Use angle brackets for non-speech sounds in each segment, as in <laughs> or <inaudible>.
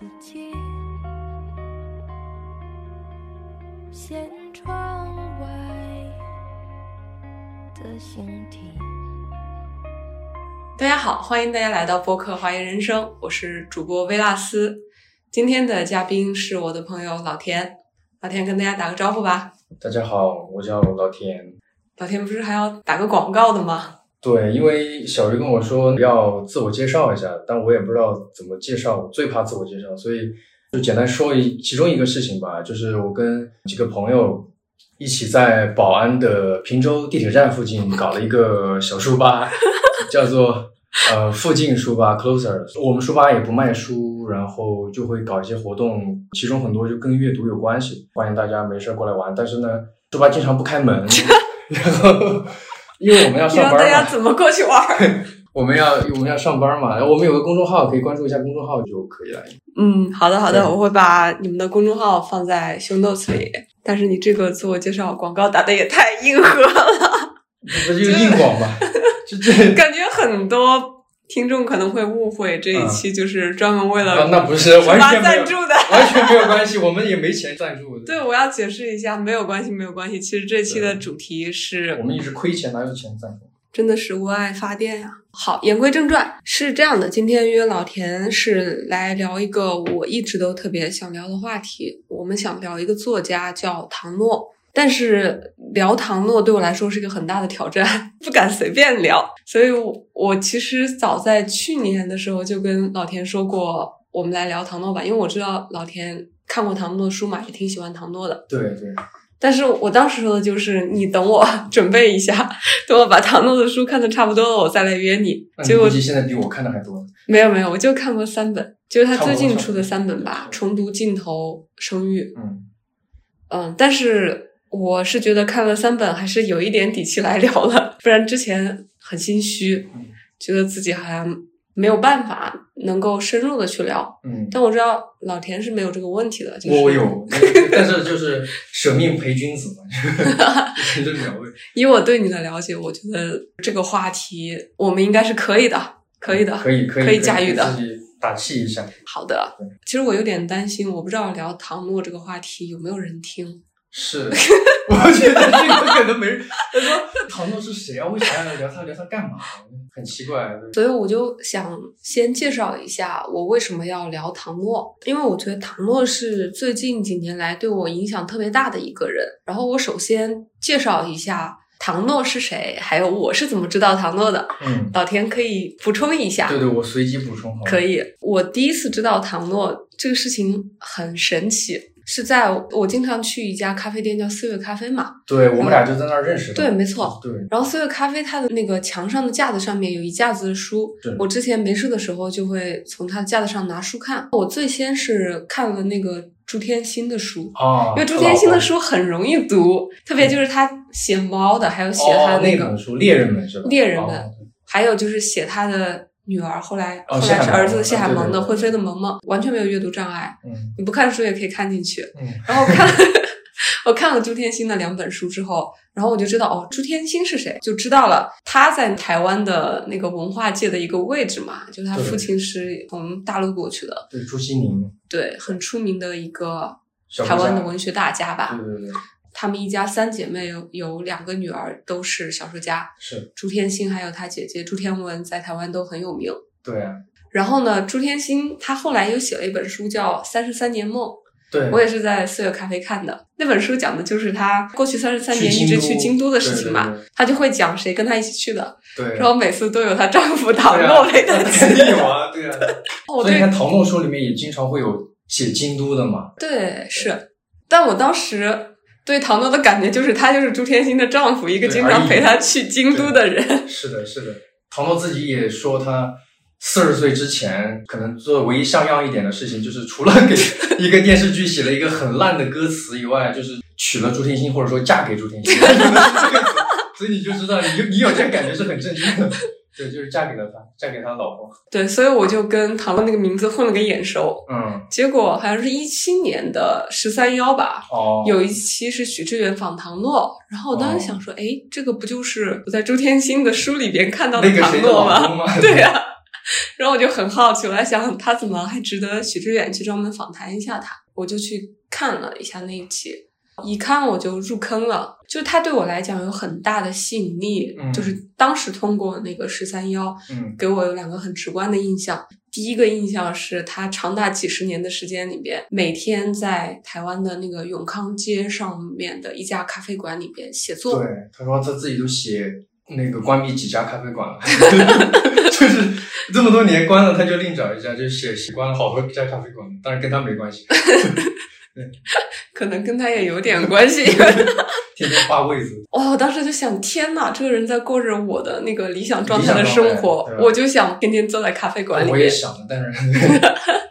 世界，舷窗外的星体。大家好，欢迎大家来到播客《华言人生》，我是主播薇拉斯。今天的嘉宾是我的朋友老田，老田跟大家打个招呼吧。大家好，我叫老田。老田不是还要打个广告的吗？对，因为小鱼跟我说要自我介绍一下，但我也不知道怎么介绍，我最怕自我介绍，所以就简单说一其中一个事情吧，就是我跟几个朋友一起在宝安的平洲地铁站附近搞了一个小书吧，<laughs> 叫做呃附近书吧 Closer。我们书吧也不卖书，然后就会搞一些活动，其中很多就跟阅读有关系，欢迎大家没事过来玩。但是呢，书吧经常不开门，<laughs> 然后。因为我们要上班嘛，大家怎么过去玩？<laughs> 我们要我们要上班嘛，我们有个公众号，可以关注一下公众号就可以了。嗯，好的好的，我会把你们的公众号放在 show notes 里。但是你这个自我介绍广告打的也太硬核了，<laughs> 不就硬广吧？<laughs> 就这感觉很多听众可能会误会这一期就是专门为了那不是 <laughs> 完全赞助的，<laughs> 完全没有关系，我们也没钱赞助。对，我要解释一下，没有关系，没有关系。其实这期的主题是我们一直亏钱，哪有钱赞助？真的是为爱发电呀！好，言归正传，是这样的，今天约老田是来聊一个我一直都特别想聊的话题。我们想聊一个作家叫唐诺，但是聊唐诺对我来说是一个很大的挑战，<laughs> 不敢随便聊。所以，我我其实早在去年的时候就跟老田说过，我们来聊唐诺吧，因为我知道老田看过唐诺的书嘛，也挺喜欢唐诺的。对对。但是我当时说的就是，你等我 <laughs> 准备一下，等我把唐诺的书看的差不多了，我再来约你。结果现在比我看的还多。没有没有，我就看过三本，就是他最近出的三本吧，《重读镜头》《生育》。嗯嗯，但是我是觉得看了三本还是有一点底气来聊了，不然之前很心虚，觉得自己好像。没有办法能够深入的去聊，嗯，但我知道老田是没有这个问题的，我有，<laughs> 但是就是舍命陪君子嘛，真了不以我对你的了解，我觉得这个话题我们应该是可以的，可以的，可以可以驾驭的，自己打气一下。好的，其实我有点担心，我不知道聊唐诺这个话题有没有人听。是，<laughs> 我觉得这个可能没人。他说唐诺是谁啊？为啥要聊他？聊他干嘛？很奇怪。所以我就想先介绍一下我为什么要聊唐诺，因为我觉得唐诺是最近几年来对我影响特别大的一个人。然后我首先介绍一下唐诺是谁，还有我是怎么知道唐诺的。嗯，老田可以补充一下。对对，我随机补充。可以，我第一次知道唐诺这个事情很神奇。是在我经常去一家咖啡店叫四月咖啡嘛？对，我们俩就在那儿认识的。对，没错。对。然后四月咖啡它的那个墙上的架子上面有一架子的书，我之前没事的时候就会从它的架子上拿书看。我最先是看了那个朱天心的书啊，因为朱天心的书很容易读，特别就是他写猫的，还有写他的那个书《猎人们》是吧？猎人们，还有就是写他的。女儿后来后来是儿子谢海萌的《会飞的萌萌》，完全没有阅读障碍。嗯，你不看书也可以看进去。嗯，然后看了 <laughs> 我看了朱天心的两本书之后，然后我就知道哦，朱天心是谁，就知道了他在台湾的那个文化界的一个位置嘛，就是他父亲是从大陆过去的。对，朱西宁。对，很出名的一个台湾的文学大家吧。对对对。他们一家三姐妹有有两个女儿都是小说家，是朱天心还有她姐姐朱天文在台湾都很有名。对啊，然后呢，朱天心她后来又写了一本书叫《三十三年梦》，对我也是在四月咖啡看的。那本书讲的就是他过去三十三年一直去京都的事情嘛，他就会讲谁跟他一起去的，对，然后每次都有她丈夫唐诺陪她去，肯定有啊，对啊。<laughs> 所以你看唐诺书里面也经常会有写京都的嘛，对，是。但我当时。对唐诺的感觉就是，他就是朱天心的丈夫，一个经常陪他去京都的人。是的，是的。唐诺自己也说，他四十岁之前可能做唯一像样一点的事情，就是除了给一个电视剧写了一个很烂的歌词以外，就是娶了朱天心，或者说嫁给朱天心。<laughs> 所以你就知道，你你有这感觉是很震惊的。对，就是嫁给了他，嫁给他老婆。对，所以我就跟唐诺那个名字混了个眼熟。嗯，结果好像是一七年的十三幺吧。哦，有一期是许知远访唐诺，然后我当时想说，哎，这个不就是我在周天心的书里边看到的唐诺吗？<laughs> 对呀。然后我就很好奇，我在想他怎么还值得许知远去专门访谈一下他，我就去看了一下那一期，一看我就入坑了，就他对我来讲有很大的吸引力，嗯就是当时通过那个十三幺，嗯给我有两个很直观的印象。第一个印象是他长达几十年的时间里边，每天在台湾的那个永康街上面的一家咖啡馆里边写作。对，他说他自己都写那个关闭几家咖啡馆了，<laughs> 就是这么多年关了，他就另找一家，就写习惯了好多家咖啡馆，但是跟他没关系，<laughs> <laughs> 可能跟他也有点关系。<laughs> 天天画位子。<laughs> 哦，我当时就想，天呐，这个人在过着我的那个理想状态的生活我就想天天坐在咖啡馆里面。我也想，但是，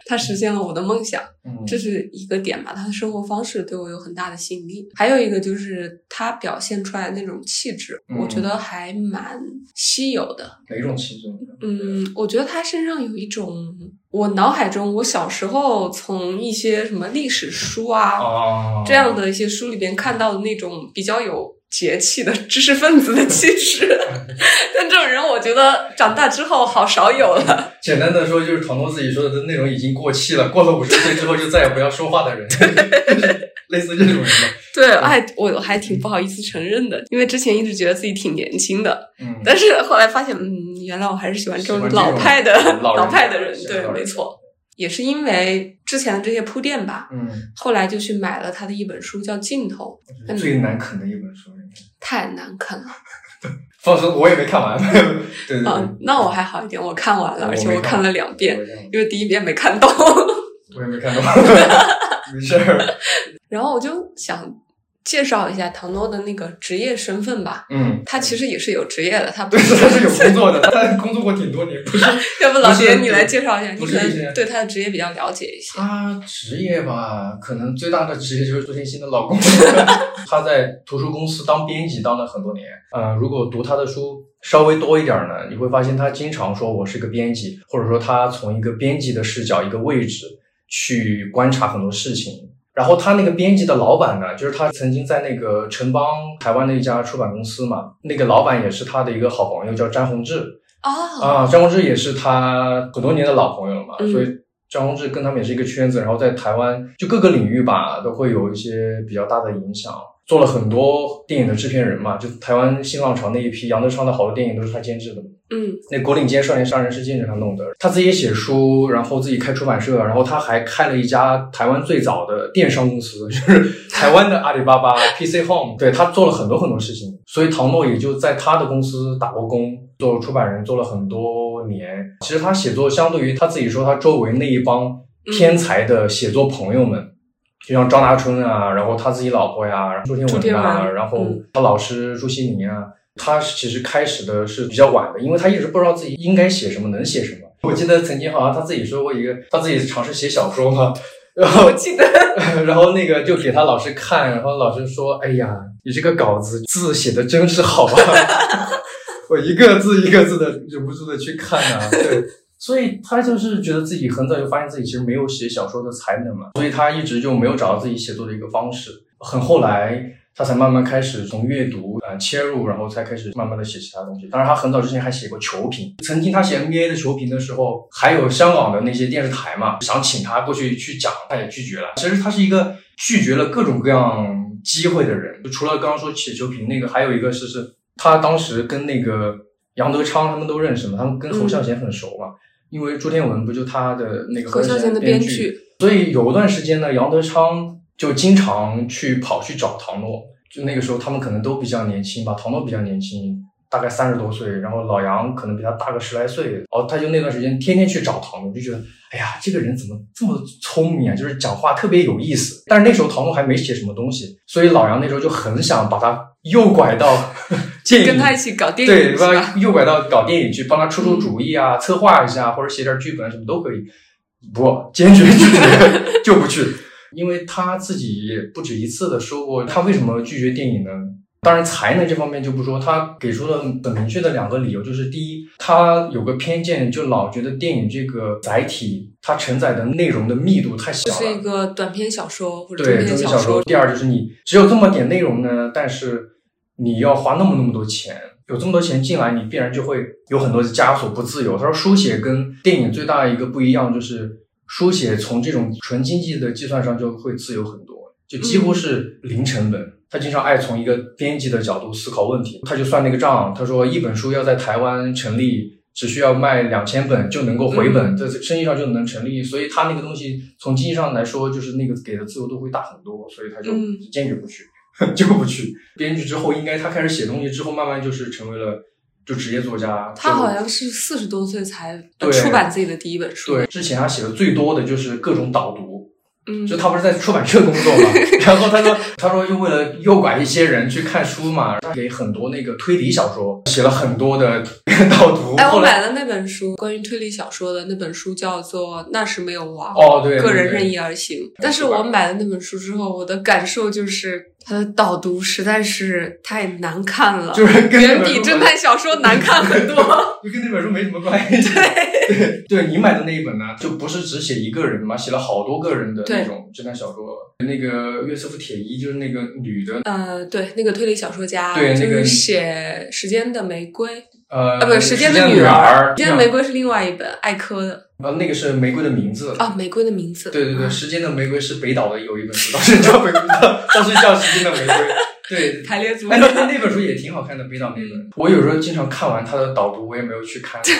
他实现了我的梦想，嗯，这是一个点吧。他的生活方式对我有很大的吸引力。还有一个就是他表现出来的那种气质，嗯我觉得还蛮稀有的。哪种气质？嗯，我觉得他身上有一种，我脑海中我小时候从一些什么历史书啊、哦，这样的一些书里边看到的那种比较有节气的知识分子的气质，<laughs> 但这种人我觉得长大之后好少有了。<laughs> 简单的说，就是唐诺自己说的那种已经过气了，过了五十岁之后就再也不要说话的人，<laughs> 就是类似这种人吧。对，哎，我还挺不好意思承认的，因为之前一直觉得自己挺年轻的，嗯，但是后来发现，嗯，原来我还是喜欢这种老派的老老派的人。对，没错，也是因为之前的这些铺垫吧，嗯，后来就去买了他的一本书，叫《尽头》，最难啃的一本书。太难啃了。<laughs> 放心，我也没看完。<laughs> 对对对，啊，那我还好一点，我看完了，而且我看了两遍因为第一遍没看懂。我也没看懂，<laughs> 没事儿。然后我就想介绍一下唐诺的那个职业身份吧。嗯，他其实也是有职业的，他不，是他是 <laughs> 有工作的，他工作过挺多年，不 <laughs> 是要不老不是爹你来介绍一下，你可能对他的职业比较了解一些。他职业吧，可能最大的职业就是朱天心的老公。他在图书公司当编辑当了很多年。呃，如果读他的书稍微多一点呢，你会发现他经常说我是个编辑，或者说他从一个编辑的视角、一个位置去观察很多事情。然后他那个编辑的老板呢，就是他曾经在那个城邦台湾的一家出版公司嘛，那个老板也是他的一个好朋友，叫詹宏志。哦，啊，张宏志也是他很多年的老朋友了嘛，嗯。所以张宏志跟他们也是一个圈子，然后在台湾就各个领域吧都会有一些比较大的影响，做了很多电影的制片人嘛，就台湾新浪潮那一批杨德昌的好多电影都是他监制的。嗯那《国岭街少年杀人事件》是他弄的，他自己也写书，然后自己开出版社，然后他还开了一家台湾最早的电商公司，<laughs> 就是台湾的阿里巴巴 PC Home。对他做了很多很多事情，所以唐诺也就在他的公司打过工，做出版人做了很多年。其实他写作相对于他自己说，他周围那一帮天才的写作朋友们。就像张大春啊，然后他自己老婆呀，朱天文啊，然后嗯他老师朱西宁啊，他其实开始的是比较晚的，因为他一直不知道自己应该写什么，能写什么。我记得曾经好像他自己说过一个，他自己尝试写小说嘛，然后我记得 <laughs> 然后那个就给他老师看，然后老师说：“哎呀，你这个稿子字写的真是好啊！<laughs> ”我一个字一个字的忍不住的去看啊，对，所以他就是觉得自己很早就发现自己其实没有写小说的才能嘛，所以他一直就没有找到自己写作的一个方式，很后来他才慢慢开始从阅读啊、呃切入，然后才开始慢慢的写其他东西。当然，他很早之前还写过球评，曾经他写 NBA 的球评的时候，还有香港的那些电视台嘛，想请他过去去讲，他也拒绝了。其实他是一个拒绝了各种各样机会的人，就除了刚刚说写球评那个，还有一个是是他当时跟那个杨德昌他们都认识嘛，他们跟侯孝贤很熟嘛。因为朱天文不就他的那个侯孝贤的编编剧，所以有一段时间呢，杨德昌就经常去跑去找唐诺。就那个时候，他们可能都比较年轻吧，唐诺比较年轻，大概三十多岁，然后老杨可能比他大个十来岁。然后他就那段时间天天去找唐诺，就觉得，哎呀，这个人怎么这么聪明啊？就是讲话特别有意思。但是那时候唐诺还没写什么东西，所以老杨那时候就很想把他诱拐到电影跟他一起搞电对，影对把诱拐到搞电影去，帮他出出主意啊，策划一下或者写点剧本什么都可以。不，坚决拒绝，<laughs> 就不去。因为他自己也不止一次的说过，他为什么拒绝电影呢？当然，才能这方面就不说，他给出了很明确的两个理由，就是第一，他有个偏见，就老觉得电影这个载体，它承载的内容的密度太小了。这是一个短篇小说或者对，中篇小中篇小说。第二就是你只有这么点内容呢，但是你要花那么那么多钱，有这么多钱进来，你必然就会有很多的枷锁，不自由。他说，书写跟电影最大的一个不一样，就是书写从这种纯经济的计算上就会自由很多，就几乎是零成本。他经常爱从一个编辑的角度思考问题，他就算那个账，他说一本书要在台湾成立。只需要卖两千本就能够回本，在生意上就能成立，所以他那个东西从经济上来说，就是那个给的自由度会大很多，所以他就坚决不去，<laughs> 就不去。编剧之后，应该他开始写东西之后，慢慢就是成为了就职业作家。他好像是四十多岁才出版自己的第一本书。对，之前他写的最多的就是各种导读。嗯，就他不是在出版社工作嘛，<laughs> 然后他说，他说就为了诱拐一些人去看书嘛，他给很多那个推理小说写了很多的 <laughs> 导读。哎，我买了那本书，关于推理小说的那本书叫做《那时没有王》，哦，对，个人任意而行。但是我买了那本书之后，我的感受就是。他的导读实在是太难看了，就是远比侦探小说难看很多。<laughs> 就跟那本书没什么关系。对对对，你买的那一本呢，就不是只写一个人嘛，写了好多个人的那种侦探小说。那个约瑟夫铁伊就是那个女的，呃，对，那个推理小说家，对，那个写《时间的玫瑰》。呃，啊，不是《时间的女儿》，《时间的玫瑰》是另外一本艾科的。啊，那个是玫瑰的名字啊，玫瑰的名字。对对对，《时间的玫瑰》是北岛的有一本书，当时叫玫瑰，当时叫《时间的玫瑰》。对，<laughs> 排列组合。那那本书也挺好看的，北岛那本。我有时候经常看完他的导读，我也没有去看。<laughs>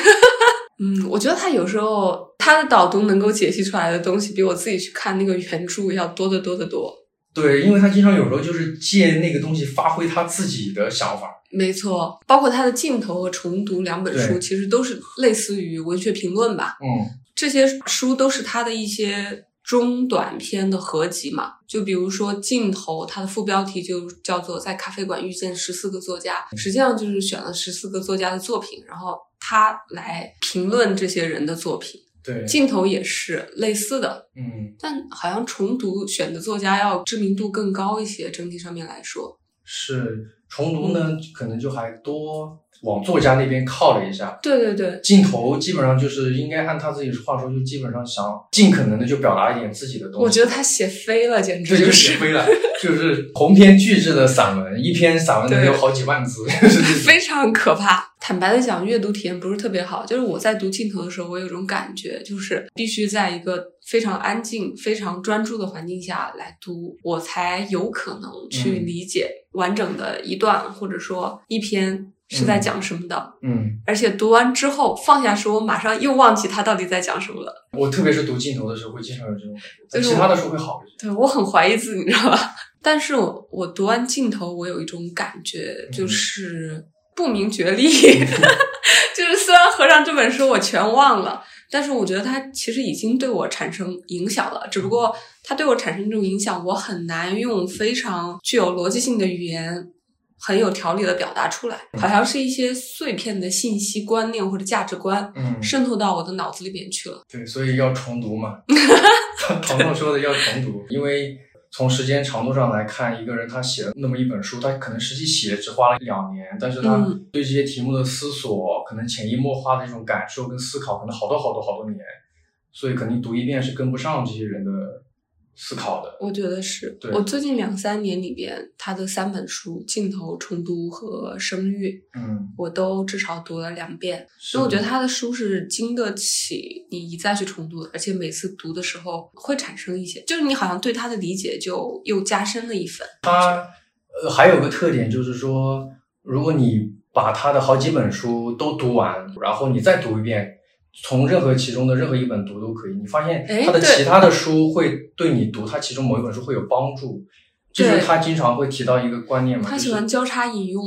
嗯，我觉得他有时候他的导读能够解析出来的东西，比我自己去看那个原著要多得多得多。对，因为他经常有时候就是借那个东西发挥他自己的想法。没错，包括他的镜头和重读两本书，其实都是类似于文学评论吧。嗯，这些书都是他的一些中短篇的合集嘛。就比如说镜头，它的副标题就叫做《在咖啡馆遇见十四个作家》，实际上就是选了十四个作家的作品，然后他来评论这些人的作品。对，镜头也是类似的，嗯，但好像重读选的作家要知名度更高一些，整体上面来说。是重读呢，可能就还多往作家那边靠了一下。对对对，镜头基本上就是应该按他自己话说，就基本上想尽可能的就表达一点自己的东西。我觉得他写飞了，简直就写飞了，就是鸿篇巨制的散文，一篇散文能有好几万字，<laughs> 非常可怕。坦白的讲，阅读体验不是特别好。就是我在读镜头的时候，我有种感觉，就是必须在一个非常安静、非常专注的环境下来读，我才有可能去理解完整的一段，或者说一篇是在讲什么的。嗯，而且读完之后放下书，我马上又忘记他到底在讲什么了。我特别是读镜头的时候，会经常有这种感觉，其他的书会好一些。对我很怀疑自己，你知道吧？但是我我读完镜头，我有一种感觉，就是。不明觉厉，<laughs> 就是虽然合上这本书我全忘了，但是我觉得它其实已经对我产生影响了。只不过它对我产生这种影响，我很难用非常具有逻辑性的语言，很有条理的表达出来。好像是一些碎片的信息、观念或者价值观，嗯，渗透到我的脑子里边去了。对，所以要重读嘛。<laughs> 唐总说的要重读，因为。从时间长度上来看，一个人他写了那么一本书，他可能实际写只花了两年，但是他对这些题目的思索，可能潜移默化的这种感受跟思考，可能好多好多好多年，所以肯定读一遍是跟不上这些人的。思考的，我觉得是我最近两三年里边，他的三本书《镜头》《重读》和《声誉》，嗯，我都至少读了两遍，所以我觉得他的书是经得起你一再去重读的，而且每次读的时候会产生一些，就是你好像对他的理解就又加深了一分。他呃还有个特点就是说，如果你把他的好几本书都读完，然后你再读一遍。从任何其中的任何一本读都可以，你发现他的其他的书会对你读他其中某一本书会有帮助，就是他经常会提到一个观念嘛，他喜欢交叉引用，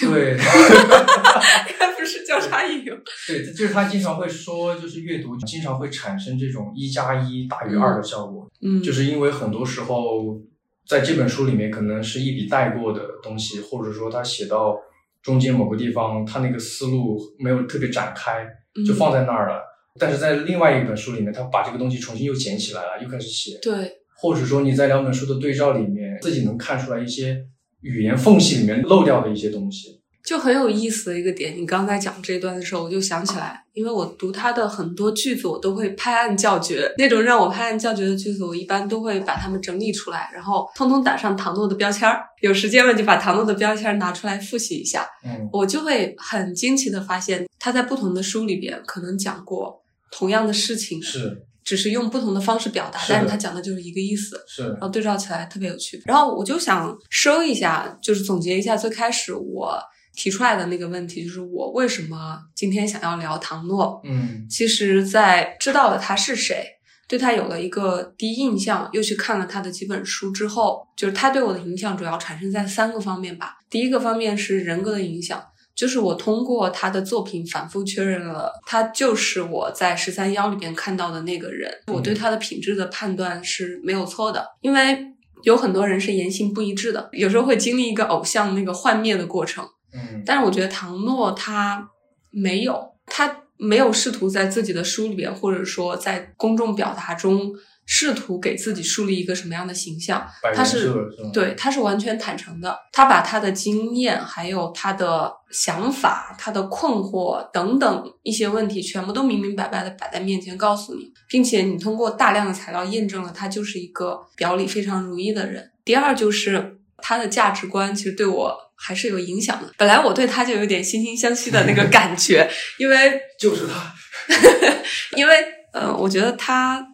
对，<laughs> 他不是交叉引用，对，就是他经常会说，就是阅读经常会产生这种一加一大于二的效果，嗯，就是因为很多时候在这本书里面可能是一笔带过的东西，或者说他写到中间某个地方，他那个思路没有特别展开。就放在那儿了，但是在另外一本书里面，他把这个东西重新又捡起来了，又开始写。对，或者说你在两本书的对照里面，自己能看出来一些语言缝隙里面漏掉的一些东西。就很有意思的一个点。你刚才讲这一段的时候，我就想起来，因为我读他的很多句子，我都会拍案叫绝。那种让我拍案叫绝的句子，我一般都会把它们整理出来，然后通通打上唐诺的标签儿。有时间了就把唐诺的标签儿拿出来复习一下，嗯我就会很惊奇的发现，他在不同的书里边可能讲过同样的事情，是只是用不同的方式表达，是但是他讲的就是一个意思。是然后对照起来特别有趣。然后我就想收一下，就是总结一下最开始我提出来的那个问题，就是我为什么今天想要聊唐诺。嗯其实，在知道了他是谁，对他有了一个第一印象，又去看了他的几本书之后，就是他对我的影响主要产生在三个方面吧。第一个方面是人格的影响。就是我通过他的作品反复确认了，他就是我在十三幺里边看到的那个人。我对他的品质的判断是没有错的，因为有很多人是言行不一致的，有时候会经历一个偶像那个幻灭的过程。嗯但是我觉得唐诺他没有，他没有试图在自己的书里边，或者说在公众表达中试图给自己树立一个什么样的形象。他是是？对，他是完全坦诚的，他把他的经验、还有他的想法、他的困惑等等一些问题，全部都明明白白的摆在面前告诉你，并且你通过大量的材料验证了他就是一个表里非常如一的人。第二就是他的价值观，其实对我还是有影响的。本来我对他就有点惺惺相惜的那个 <laughs> 感觉，因为 <laughs> 就是他。<laughs> 因为呃，我觉得他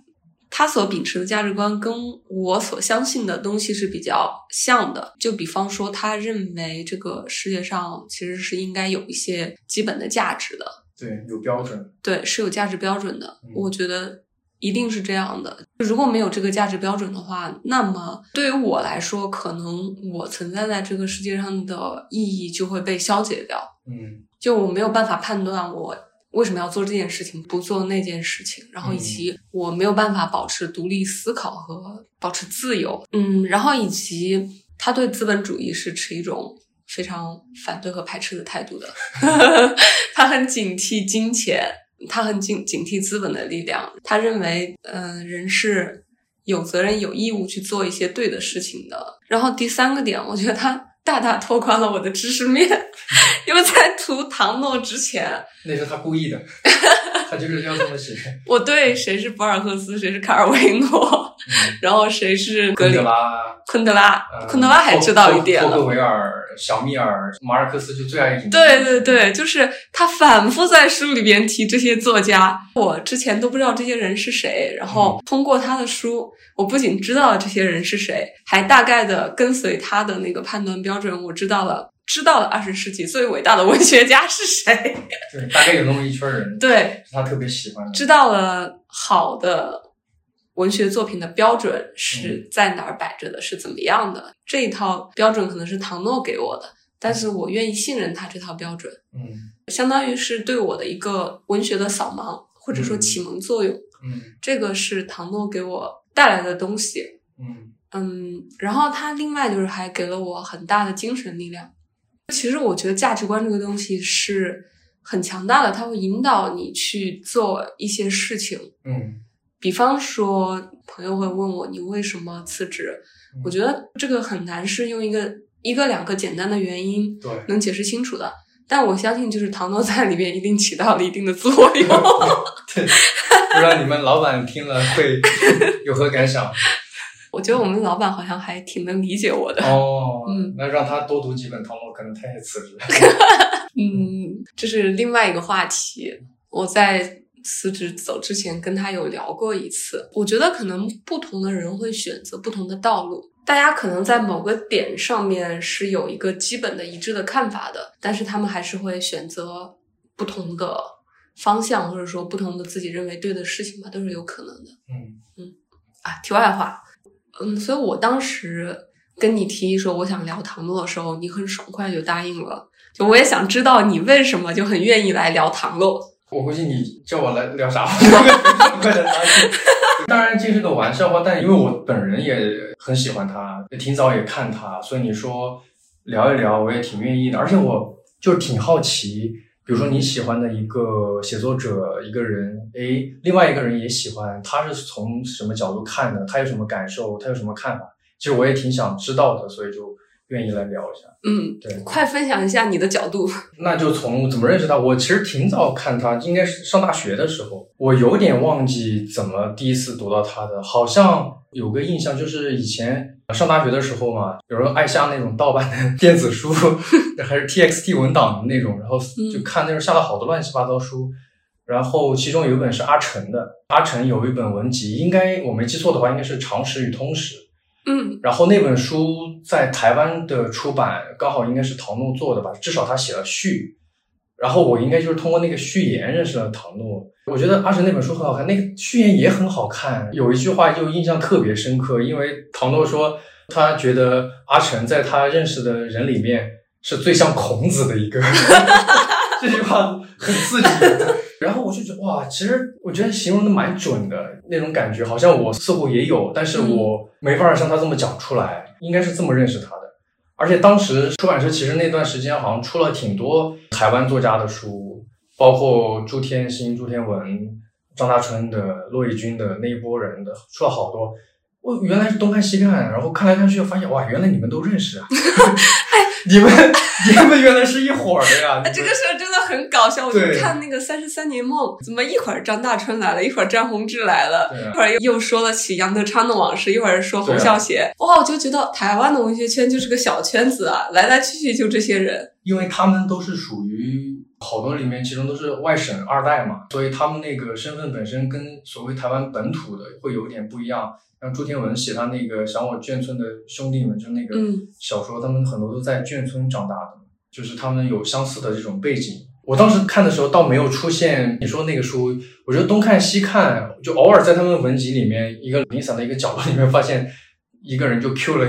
他所秉持的价值观跟我所相信的东西是比较像的。就比方说，他认为这个世界上其实是应该有一些基本的价值的，对，有标准。对，是有价值标准的。嗯我觉得一定是这样的。如果没有这个价值标准的话，那么对于我来说，可能我存在在这个世界上的意义就会被消解掉。嗯就我没有办法判断我为什么要做这件事情，不做那件事情，然后以及我没有办法保持独立思考和保持自由，嗯，然后以及他对资本主义是持一种非常反对和排斥的态度的，<laughs> 他很警惕金钱，他很警警惕资本的力量，他认为，嗯、人是有责任有义务去做一些对的事情的。然后第三个点，我觉得他大大拓宽了我的知识面，因为在读唐诺之前，那是他故意的，<laughs> 他就是要这么写。我对谁是博尔赫斯，谁是卡尔维诺，嗯然后谁是格里昆德拉，昆德拉，呃昆德拉还知道一点了。托托克维尔、小米尔、马尔克斯就最爱引。对对对，就是他反复在书里边提这些作家，我之前都不知道这些人是谁，然后通过他的书，我不仅知道了这些人是谁，还大概的跟随他的那个判断标准，我知道了，知道了二十世纪最伟大的文学家是谁，对，大概有那么一圈人，对，是他特别喜欢的。知道了好的文学作品的标准是在哪儿摆着的，是怎么样的。这一套标准可能是唐诺给我的，但是我愿意信任他这套标准，嗯相当于是对我的一个文学的扫盲或者说启蒙作用。嗯这个是唐诺给我带来的东西。嗯嗯，然后他另外就是还给了我很大的精神力量。其实我觉得价值观这个东西是很强大的，它会引导你去做一些事情。嗯比方说，朋友会问我你为什么辞职？嗯我觉得这个很难是用一个一个两个简单的原因对，能解释清楚的。但我相信，就是唐诺在里面一定起到了一定的作用。<laughs> 对，不知道你们老板听了会有何感想？<laughs> 我觉得我们老板好像还挺能理解我的。哦，嗯，那让他多读几本唐诺，可能他也辞职。<laughs> 嗯，这是另外一个话题。我在辞职走之前跟他有聊过一次。我觉得可能不同的人会选择不同的道路，大家可能在某个点上面是有一个基本的一致的看法的，但是他们还是会选择不同的方向，或者说不同的自己认为对的事情吧，都是有可能的。嗯嗯啊，题外话，嗯，所以我当时跟你提议说我想聊唐诺的时候，你很爽快就答应了。就我也想知道你为什么就很愿意来聊唐诺。我估计你叫我来聊啥，快的答应。当然这是个玩笑话，但因为我本人也很喜欢他，也挺早也看他，所以你说聊一聊，我也挺愿意的。而且我就挺好奇，比如说你喜欢的一个写作者一个人，诶，另外一个人也喜欢，他是从什么角度看的？他有什么感受？他有什么看法？其实我也挺想知道的，所以就愿意来聊一下。嗯，对，快分享一下你的角度。<laughs> 那就从怎么认识他，我其实挺早看他，应该是上大学的时候，我有点忘记怎么第一次读到他的，好像有个印象，就是以前上大学的时候嘛，有人爱下那种盗版的电子书，<laughs> 还是 TXT 文档的那种，然后就看那种下了好多乱七八糟书，然后其中有一本是阿成的，阿成有一本文集，应该我没记错的话，应该是《常识与通识》。嗯然后那本书在台湾的出版刚好应该是唐诺做的吧，至少他写了序。然后我应该就是通过那个序言认识了唐诺。我觉得阿成那本书很好看，那个序言也很好看。有一句话就印象特别深刻，因为唐诺说他觉得阿成在他认识的人里面是最像孔子的一个。<laughs> 这句话很刺激。然后我就觉得哇，其实我觉得形容的蛮准的那种感觉，好像我似乎也有，但是我没法像他这么讲出来，应该是这么认识他的。而且当时出版社其实那段时间好像出了挺多台湾作家的书，包括朱天心、朱天文、张大春的、骆以军的那一波人的，出了好多。我原来是东看西看，然后看来看去，发现哇，原来你们都认识啊！<laughs> <laughs> 你们你们原来是一伙儿的呀！哎这个事儿真的很搞笑。我就看那个《三十三年梦》，怎么一会儿张大春来了，一会儿张宏志来了，一会儿又又说了起杨德昌的往事，一会儿说洪孝贤。哇，我就觉得台湾的文学圈就是个小圈子啊，来来去去就这些人。因为他们都是属于好多里面，其中都是外省二代嘛，所以他们那个身份本身跟所谓台湾本土的会有点不一样。像朱天文写他那个《想我眷村的兄弟们》，就那个嗯小说，他们很多都在眷村长大的，就是他们有相似的这种背景。我当时看的时候，倒没有出现你说那个书，我觉得东看西看，就偶尔在他们文集里面一个零散的一个角落里面，发现一个人就 Q 了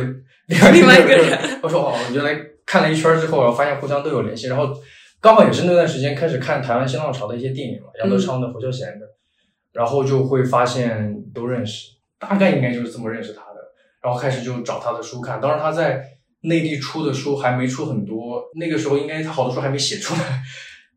另外一个人人。我说哦，原来看了一圈之后，然后发现互相都有联系，然后刚好也是那段时间开始看台湾新浪潮的一些电影嘛，杨德昌的、侯孝贤的，然后就会发现都认识，大概应该就是这么认识他的，然后开始就找他的书看，当时他在内地出的书还没出很多，那个时候应该他好多书还没写出来，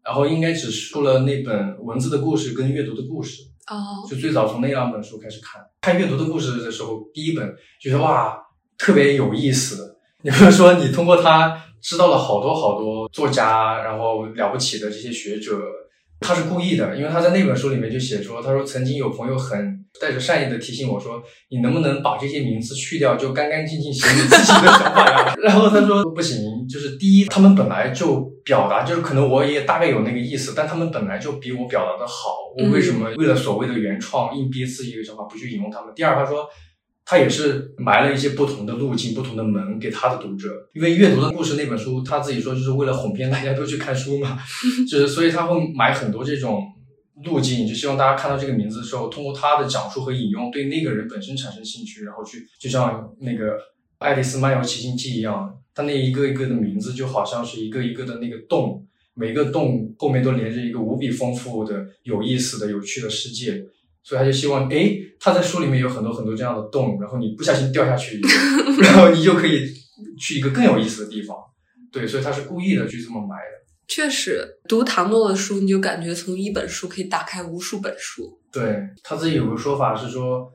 然后应该只出了那本文字的故事跟阅读的故事，哦，就最早从那两本书开始看。看阅读的故事的时候，第一本觉得哇，特别有意思。也就是说，你通过他知道了好多好多作家，然后了不起的这些学者。他是故意的，因为他在那本书里面就写说，他说曾经有朋友很带着善意的提醒我说，你能不能把这些名字去掉，就干干净净写你自己的想法呀？<laughs> 然后他说不行，就是第一，他们本来就表达，就是可能我也大概有那个意思，但他们本来就比我表达的好，我为什么为了所谓的原创硬逼自己一个想法不去引用他们？第二，他说。他也是埋了一些不同的路径、不同的门给他的读者，因为阅读的故事那本书，他自己说就是为了哄骗大家都去看书嘛，<laughs> 就是所以他会埋很多这种路径，就希望大家看到这个名字的时候，通过他的讲述和引用，对那个人本身产生兴趣，然后去就像那个《爱丽丝漫游奇境记》一样，他那一个一个的名字就好像是一个一个的那个洞，每个洞后面都连着一个无比丰富的、有意思的、有趣的世界。所以他就希望，哎，他在书里面有很多很多这样的洞，然后你不小心掉下去，然后你就可以去一个更有意思的地方。对，所以他是故意的去这么埋的。确实，读唐诺的书，你就感觉从一本书可以打开无数本书。对他自己有个说法是说，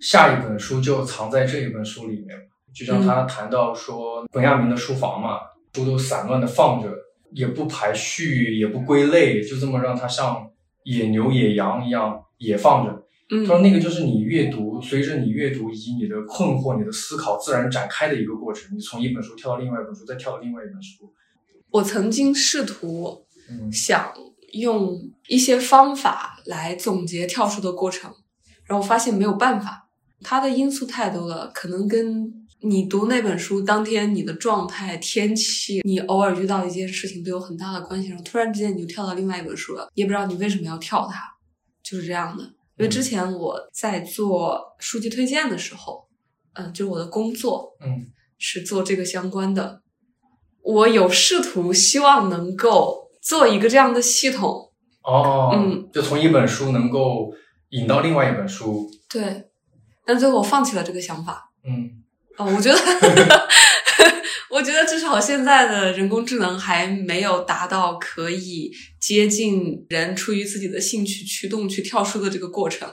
下一本书就藏在这一本书里面。就像他谈到说，本亚明的书房嘛，书都散乱的放着，也不排序，也不归类，就这么让它像野牛、野羊一样野放着。嗯他说那个就是你阅读，随着你阅读以及你的困惑、你的思考自然展开的一个过程。你从一本书跳到另外一本书，再跳到另外一本书。我曾经试图嗯想用一些方法来总结跳书的过程，然后发现没有办法，它的因素太多了，可能跟你读那本书当天你的状态、天气，你偶尔遇到一件事情都有很大的关系。然后突然之间你就跳到另外一本书了，也不知道你为什么要跳它，就是这样的。因为之前我在做数据推荐的时候，嗯、就是我的工作，嗯是做这个相关的。我有试图希望能够做一个这样的系统，哦，嗯，就从一本书能够引到另外一本书。对，但最后我放弃了这个想法。嗯哦，我觉得，<laughs> <laughs> 我觉得至少现在的人工智能还没有达到可以接近人出于自己的兴趣驱动去跳出的这个过程。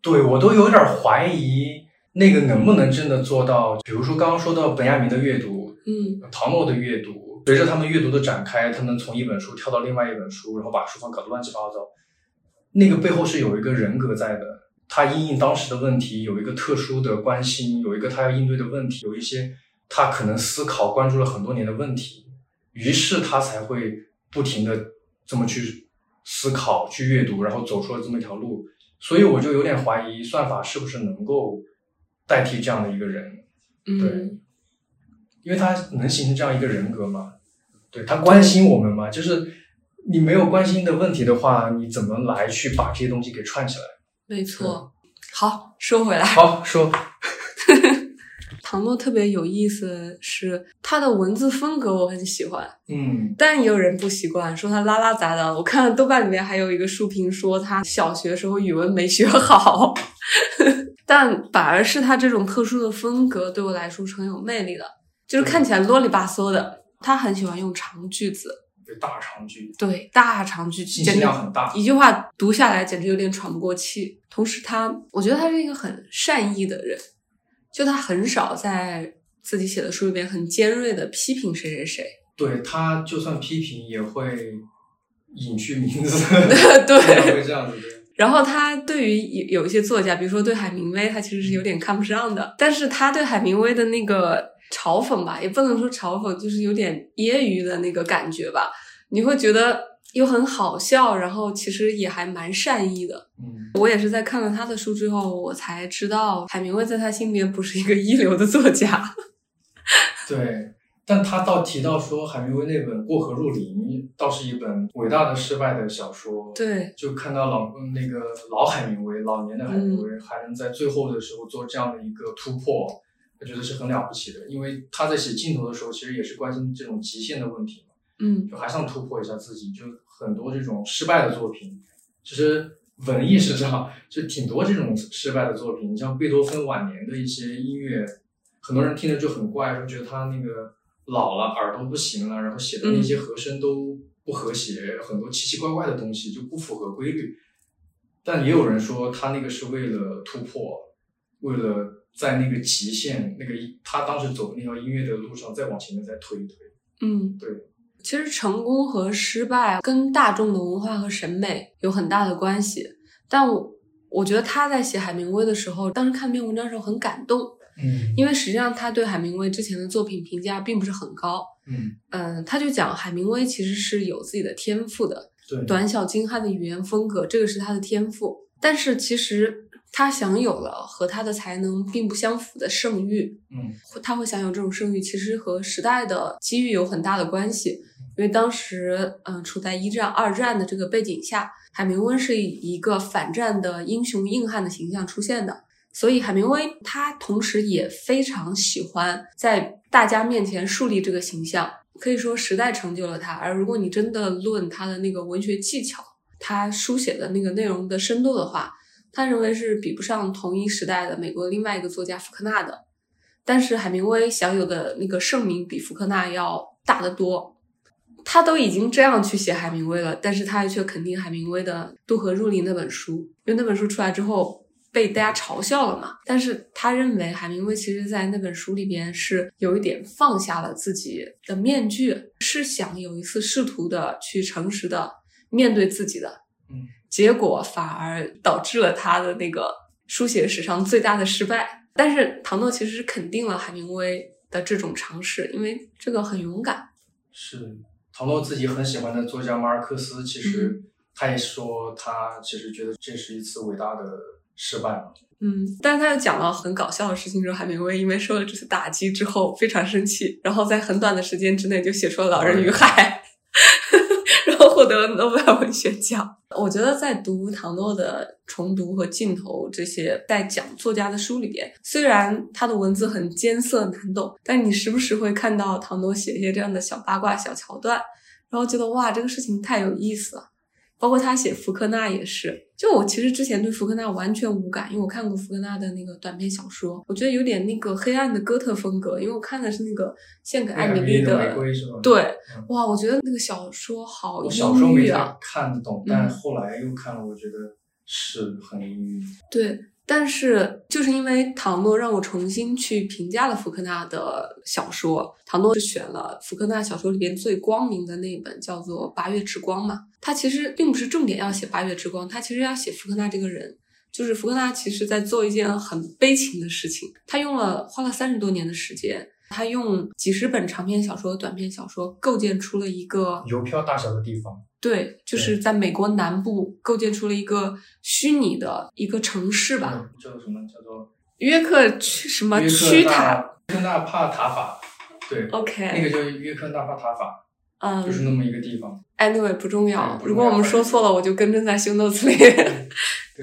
对我都有点怀疑那个能不能真的做到。比如说刚刚说到本雅明的阅读，嗯唐诺的阅读，随着他们阅读的展开，他们从一本书跳到另外一本书，然后把书房搞得乱七八糟。那个背后是有一个人格在的，他因应当时的问题，有一个特殊的关心，有一个他要应对的问题，有一些他可能思考、关注了很多年的问题，于是他才会不停的这么去思考、去阅读，然后走出了这么一条路。所以我就有点怀疑算法是不是能够代替这样的一个人。嗯，对因为他能形成这样一个人格嘛，对他关心我们嘛，就是你没有关心的问题的话，你怎么来去把这些东西给串起来？没错。好，说回来，好说，唐诺特别有意思的是他的文字风格，我很喜欢。嗯，但也有人不习惯，说他拉拉杂杂。我看豆瓣里面还有一个书评说他小学时候语文没学好，<laughs> 但反而是他这种特殊的风格对我来说是很有魅力的，就是看起来啰里吧嗦的。他很喜欢用长句子，对大长句，对大长句，信息简直量很大。一句话读下来简直有点喘不过气。同时他，我觉得他是一个很善意的人，就他很少在自己写的书里边很尖锐的批评谁谁谁。对他就算批评也会隐去名字，<laughs> 对会这样子。<laughs> 然后他对于有有一些作家，比如说对海明威，他其实是有点看不上的。但是他对海明威的那个嘲讽吧，也不能说嘲讽，就是有点揶揄的那个感觉吧。你会觉得又很好笑，然后其实也还蛮善意的。嗯，我也是在看了他的书之后，我才知道海明威在他心里面不是一个一流的作家。<laughs> 对。但他倒提到说，海明威那本《过河入林》倒是一本伟大的失败的小说。对，就看到老嗯那个老海明威，老年的海明威还能在最后的时候做这样的一个突破，我觉得是很了不起的。因为他在写镜头的时候，其实也是关心这种极限的问题嘛，嗯就还想突破一下自己。就很多这种失败的作品，其实文艺史上就挺多这种失败的作品。你像贝多芬晚年的一些音乐，很多人听着就很怪，就觉得他那个老了，耳朵不行了，然后写的那些和声都不和谐，很多奇奇怪怪的东西就不符合规律。但也有人说他那个是为了突破，为了在那个极限，那个他当时走的那条音乐的路上再往前面再推一推。嗯，对。其实成功和失败跟大众的文化和审美有很大的关系，但我我觉得他在写海明威的时候，当时看那篇文章的时候很感动，嗯因为实际上他对海明威之前的作品评价并不是很高。嗯，嗯，他就讲海明威其实是有自己的天赋的，对，短小精悍的语言风格，这个是他的天赋。但是其实他享有了和他的才能并不相符的盛誉，嗯他会享有这种盛誉，其实和时代的机遇有很大的关系。因为当时，嗯、处在一战、二战的这个背景下，海明威是以一个反战的英雄硬汉的形象出现的，所以海明威他同时也非常喜欢在大家面前树立这个形象。可以说时代成就了他，而如果你真的论他的那个文学技巧，他书写的那个内容的深度的话，他认为是比不上同一时代的美国另外一个作家福克纳的。但是海明威享有的那个盛名比福克纳要大得多。他都已经这样去写海明威了，但是他却肯定海明威的《渡河入林》那本书，因为那本书出来之后被大家嘲笑了嘛。但是他认为海明威其实在那本书里边是有一点放下了自己的面具，是想有一次试图的去诚实的面对自己的，嗯，结果反而导致了他的那个书写史上最大的失败。但是唐诺其实是肯定了海明威的这种尝试，因为这个很勇敢。是唐诺自己很喜欢的作家马尔克斯，其实他也说他其实觉得这是一次伟大的失败嘛。嗯，但是他又讲了很搞笑的事情，说海明威因为受了这次打击之后非常生气，然后在很短的时间之内就写出了《老人与海》，获得了诺贝尔文学奖。我觉得在读唐诺的《重读》和《镜头》这些带讲作家的书里边，虽然他的文字很艰涩难懂，但你时不时会看到唐诺写一些这样的小八卦、小桥段，然后觉得哇，这个事情太有意思了。包括他写福克纳也是，就我其实之前对福克纳完全无感，因为我看过福克纳的那个短篇小说，我觉得有点那个黑暗的哥特风格，因为我看的是那个献给艾米丽的？对嗯，哇，我觉得那个小说好阴郁啊，看得懂，但后来又看了，我觉得是很阴郁。对。但是就是因为唐诺让我重新去评价了福克纳的小说，唐诺是选了福克纳小说里边最光明的那一本，叫做《八月之光》嘛。他其实并不是重点要写八月之光，他其实要写福克纳这个人。就是福克纳其实在做一件很悲情的事情，他用了花了三十多年的时间，他用几十本长篇小说、短篇小说构建出了一个邮票大小的地方。对，就是在美国南部构建出了一个虚拟的一个城市吧，嗯叫做什么？叫做约克区什么区塔纳约克纳帕塔法。对，？OK，那个叫约克纳帕塔法，嗯就是那么一个地方。，anyway 不重要对。不重要如果我们说错了，我就更正在 show notes 里。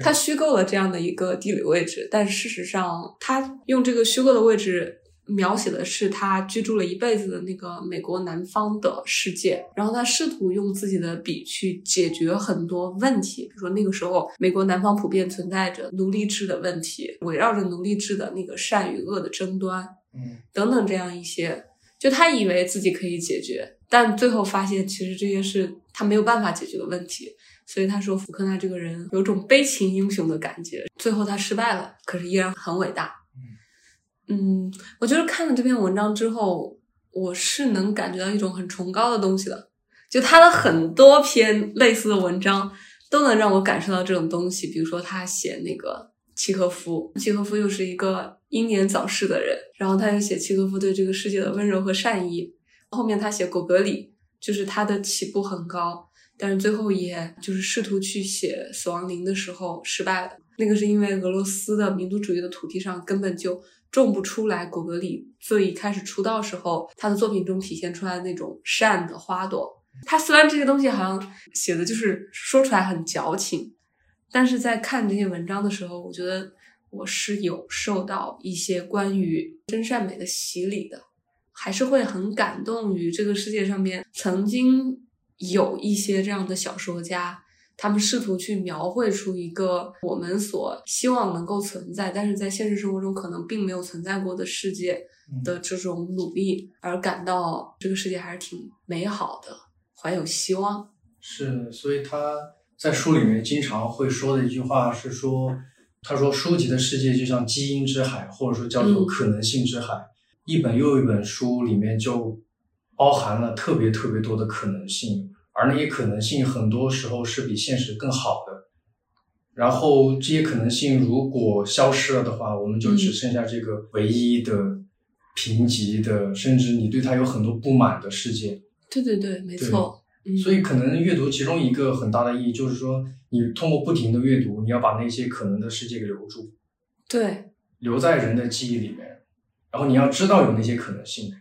他虚构了这样的一个地理位置，但事实上，他用这个虚构的位置描写的是他居住了一辈子的那个美国南方的世界。然后他试图用自己的笔去解决很多问题，比如说那个时候美国南方普遍存在着奴隶制的问题，围绕着奴隶制的那个善与恶的争端，嗯，等等这样一些，就他以为自己可以解决，但最后发现其实这些是他没有办法解决的问题。所以他说福克纳这个人有种悲情英雄的感觉，最后他失败了，可是依然很伟大。嗯，我觉得看了这篇文章之后，我是能感觉到一种很崇高的东西的。就他的很多篇类似的文章，都能让我感受到这种东西。比如说他写那个契诃夫，契诃夫又是一个英年早逝的人，然后他又写契诃夫对这个世界的温柔和善意。后面他写果戈里，就是他的起步很高，但是最后也就是试图去写死亡陵的时候失败了。那个是因为俄罗斯的民族主义的土地上根本就种不出来果戈里最一开始出道时候他的作品中体现出来的那种善的花朵。他虽然这些东西好像写的就是说出来很矫情，但是在看这些文章的时候，我觉得我是有受到一些关于真善美的洗礼的，还是会很感动于这个世界上面曾经有一些这样的小说家，他们试图去描绘出一个我们所希望能够存在，但是在现实生活中可能并没有存在过的世界的这种努力，而感到这个世界还是挺美好的，怀有希望。是，所以他在书里面经常会说的一句话是说，他说书籍的世界就像基因之海，或者说叫做嗯。可能性之海，一本又一本书里面就包含了特别特别多的可能性，而那些可能性很多时候是比现实更好的。然后这些可能性如果消失了的话，我们就只嗯剩下这个唯一的、贫瘠的，甚至你对它有很多不满的世界。对对对，没错。嗯，所以可能阅读其中一个很大的意义就是说，你通过不停的阅读，你要把那些可能的世界给留住，对，留在人的记忆里面，然后你要知道有那些可能性。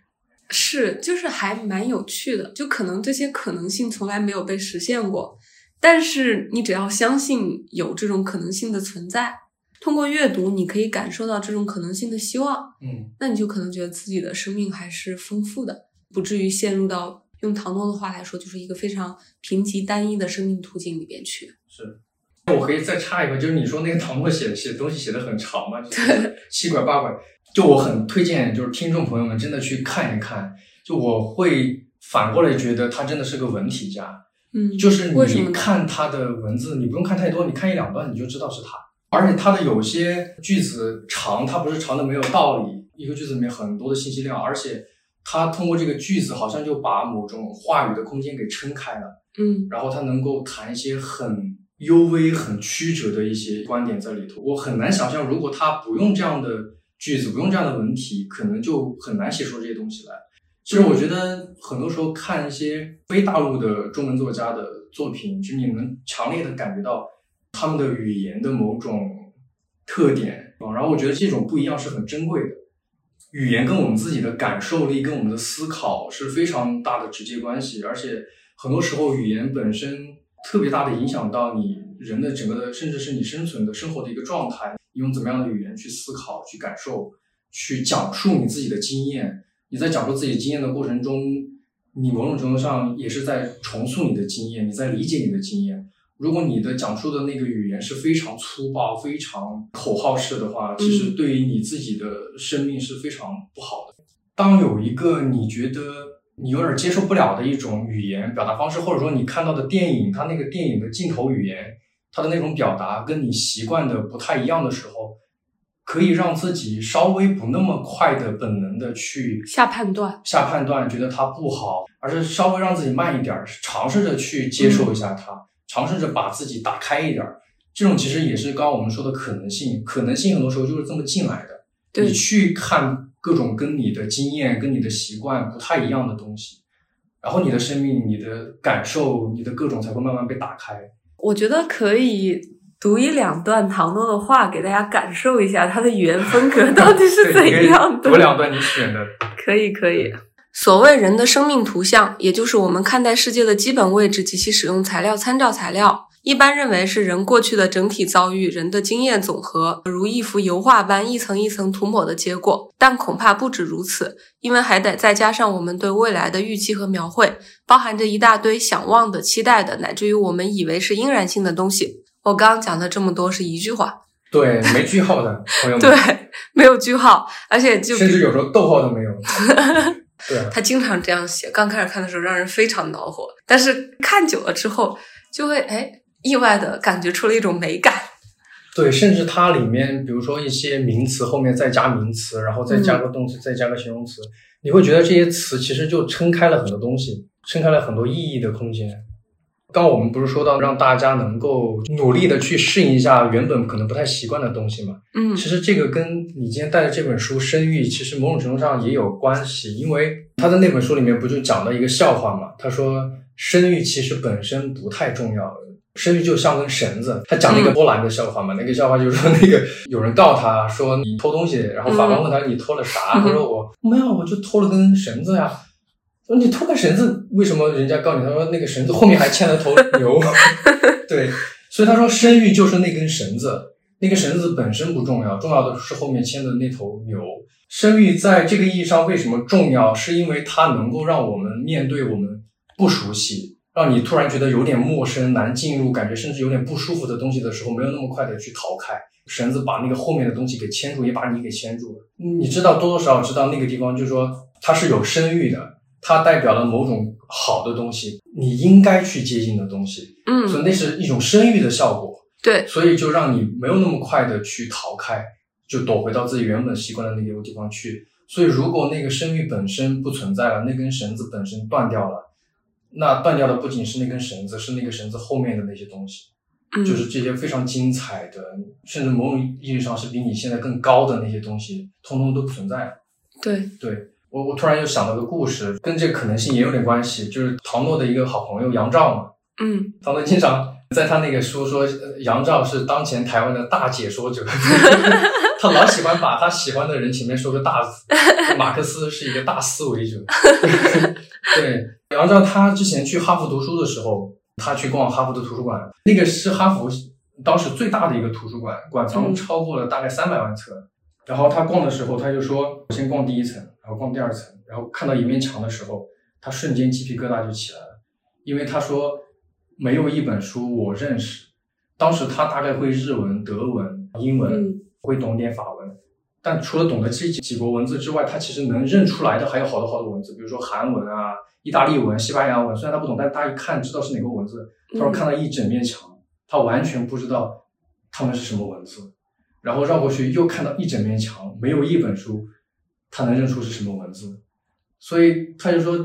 是，就是还蛮有趣的，就可能这些可能性从来没有被实现过，但是你只要相信有这种可能性的存在，通过阅读，你可以感受到这种可能性的希望，嗯，那你就可能觉得自己的生命还是丰富的，不至于陷入到用唐诺的话来说，就是一个非常贫瘠单一的生命途径里边去。是。<laughs> 我可以再插一个，就是你说那个唐诺写写东西写的很长嘛，就是七拐八拐。就我很推荐，就是听众朋友们真的去看一看。就我会反过来觉得他真的是个文体家，嗯，就是你看他的文字，你不用看太多，你看一两段你就知道是他。而且他的有些句子长，它不是长的没有道理，一个句子里面很多的信息量，而且他通过这个句子好像就把某种话语的空间给撑开了，嗯然后他能够谈一些很幽微、很曲折的一些观点在里头。我很难想象，如果他不用这样的句子，不用这样的文体，可能就很难写出这些东西来。其实我觉得很多时候看一些非大陆的中文作家的作品，就你能强烈的感觉到他们的语言的某种特点啊。然后我觉得这种不一样是很珍贵的。语言跟我们自己的感受力、跟我们的思考是非常大的直接关系，而且很多时候语言本身特别大的影响到你人的整个的，甚至是你生存的生活的一个状态。你用怎么样的语言去思考、去感受、去讲述你自己的经验。你在讲述自己经验的过程中，你某种程度上也是在重塑你的经验，你在理解你的经验。如果你的讲述的那个语言是非常粗暴、非常口号式的话，其实对于你自己的生命是非常不好的。当有一个你觉得你有点接受不了的一种语言表达方式，或者说你看到的电影，它那个电影的镜头语言，它的那种表达跟你习惯的不太一样的时候，可以让自己稍微不那么快的本能的去下判断，下判断，觉得它不好，而是稍微让自己慢一点儿，尝试着去接受一下它，尝试着把自己打开一点儿。这种其实也是刚刚我们说的可能性，可能性很多时候就是这么进来的。你去看各种跟你的经验、跟你的习惯不太一样的东西，然后你的生命、你的感受、你的各种才会慢慢被打开。我觉得可以读一两段唐诺的话，给大家感受一下他的语言风格到底是怎样的。读两段你选的，可以，可以。所谓人的生命图像，也就是我们看待世界的基本位置及其使用材料、参照材料。一般认为是人过去的整体遭遇、人的经验总和，如一幅油画般一层一层涂抹的结果。但恐怕不止如此，因为还得再加上我们对未来的预期和描绘，包含着一大堆想望的、期待的，乃至于我们以为是应然性的东西。我刚刚讲的这么多是一句话，对，没句号的朋友们，<laughs> 对，没有句号，而且就甚至有时候逗号都没有。<laughs> 对啊，他经常这样写，刚开始看的时候让人非常恼火，但是看久了之后，就会哎意外的感觉出了一种美感。<laughs> 对，甚至它里面，比如说一些名词后面再加名词，然后再加个动词，再加个形容词，你会觉得这些词其实就撑开了很多东西，撑开了很多意义的空间。刚我们不是说到让大家能够努力的去适应一下原本可能不太习惯的东西嘛？嗯其实这个跟你今天带的这本书《生育》，其实某种程度上也有关系，因为他在那本书里面不就讲了一个笑话嘛？他说生育其实本身不太重要，生育就像根绳子。他讲了一个波兰的笑话嘛，那个笑话就是说那个有人告他说你偷东西，然后法官问他你偷了啥？他说我没有，我就偷了根绳子呀。说你偷根绳子，为什么人家告你？他说那个绳子后面还牵了头牛。<laughs> 对，所以他说生育就是那根绳子，那根绳子本身不重要，重要的是后面牵的那头牛。生育在这个意义上为什么重要？是因为它能够让我们面对我们不熟悉，让你突然觉得有点陌生、难进入，感觉甚至有点不舒服的东西的时候，没有那么快的去逃开。绳子把那个后面的东西给牵住，也把你给牵住了。你知道多多少少知道那个地方，就是说它是有生育的，它代表了某种好的东西，你应该去接近的东西。嗯所嗯，以那是一种生育的效果。对，所以就让你没有那么快的去逃开，就躲回到自己原本习惯的那个地方去。所以如果那个生育本身不存在了，那根绳子本身断掉了，那断掉的不仅是那根绳子，是那个绳子后面的那些东西，嗯就是这些非常精彩的，甚至某种意义上是比你现在更高的那些东西，通通都不存在了。对，对我，我突然又想到个故事，跟这个可能性也有点关系，就是唐诺的一个好朋友杨照嘛。嗯 <laughs> 唐诺经常在他那个书说，呃杨照是当前台湾的大解说者，<laughs> 他老喜欢把他喜欢的人前面说个大字。<laughs> 马克思是一个大思维者，对杨照他之前去哈佛读书的时候，他去逛哈佛的图书馆，那个是哈佛当时最大的一个图书馆，馆藏嗯超过了大概三百万册。然后他逛的时候，他就说，我先逛第一层，然后逛第二层，然后看到一面墙的时候，他瞬间鸡皮疙瘩就起来了，因为他说没有一本书我认识。当时他大概会日文、德文、英文，嗯会懂点法文，但除了懂得这几几国文字之外，他其实能认出来的还有好多好多文字，比如说韩文啊、意大利文、西班牙文。虽然他不懂，但他一看知道是哪个文字。他说看到一整面墙，他完全不知道他们是什么文字。然后绕过去又看到一整面墙，没有一本书他能认出是什么文字。所以他就说，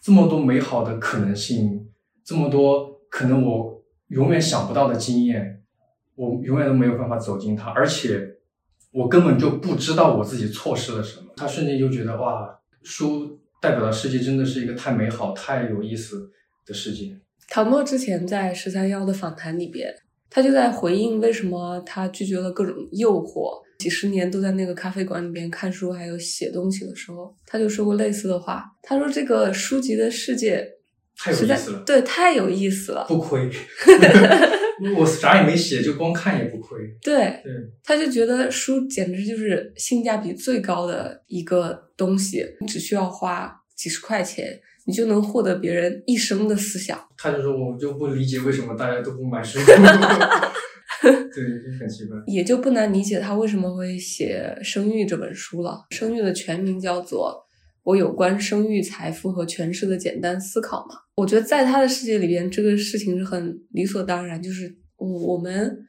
这么多美好的可能性，这么多可能我永远想不到的经验，我永远都没有办法走进它，而且我根本就不知道我自己错失了什么。他瞬间就觉得哇，书代表的世界真的是一个太美好、太有意思的世界。唐诺之前在十三幺的访谈里边，他就在回应为什么他拒绝了各种诱惑，几十年都在那个咖啡馆里边看书还有写东西的时候，他就说过类似的话。他说这个书籍的世界太有意思了，对，太有意思了。不亏。<laughs> 我啥也没写，就光看也不亏。对，对，他就觉得书简直就是性价比最高的一个东西，你只需要花几十块钱，你就能获得别人一生的思想。他就说我就不理解为什么大家都不买书。<laughs> 对，就很奇怪。也就不难理解他为什么会写《生育》这本书了。《生育》的全名叫做《我有关生育、财富和权势的简单思考》嘛。我觉得在他的世界里边，这个事情是很理所当然，就是我我们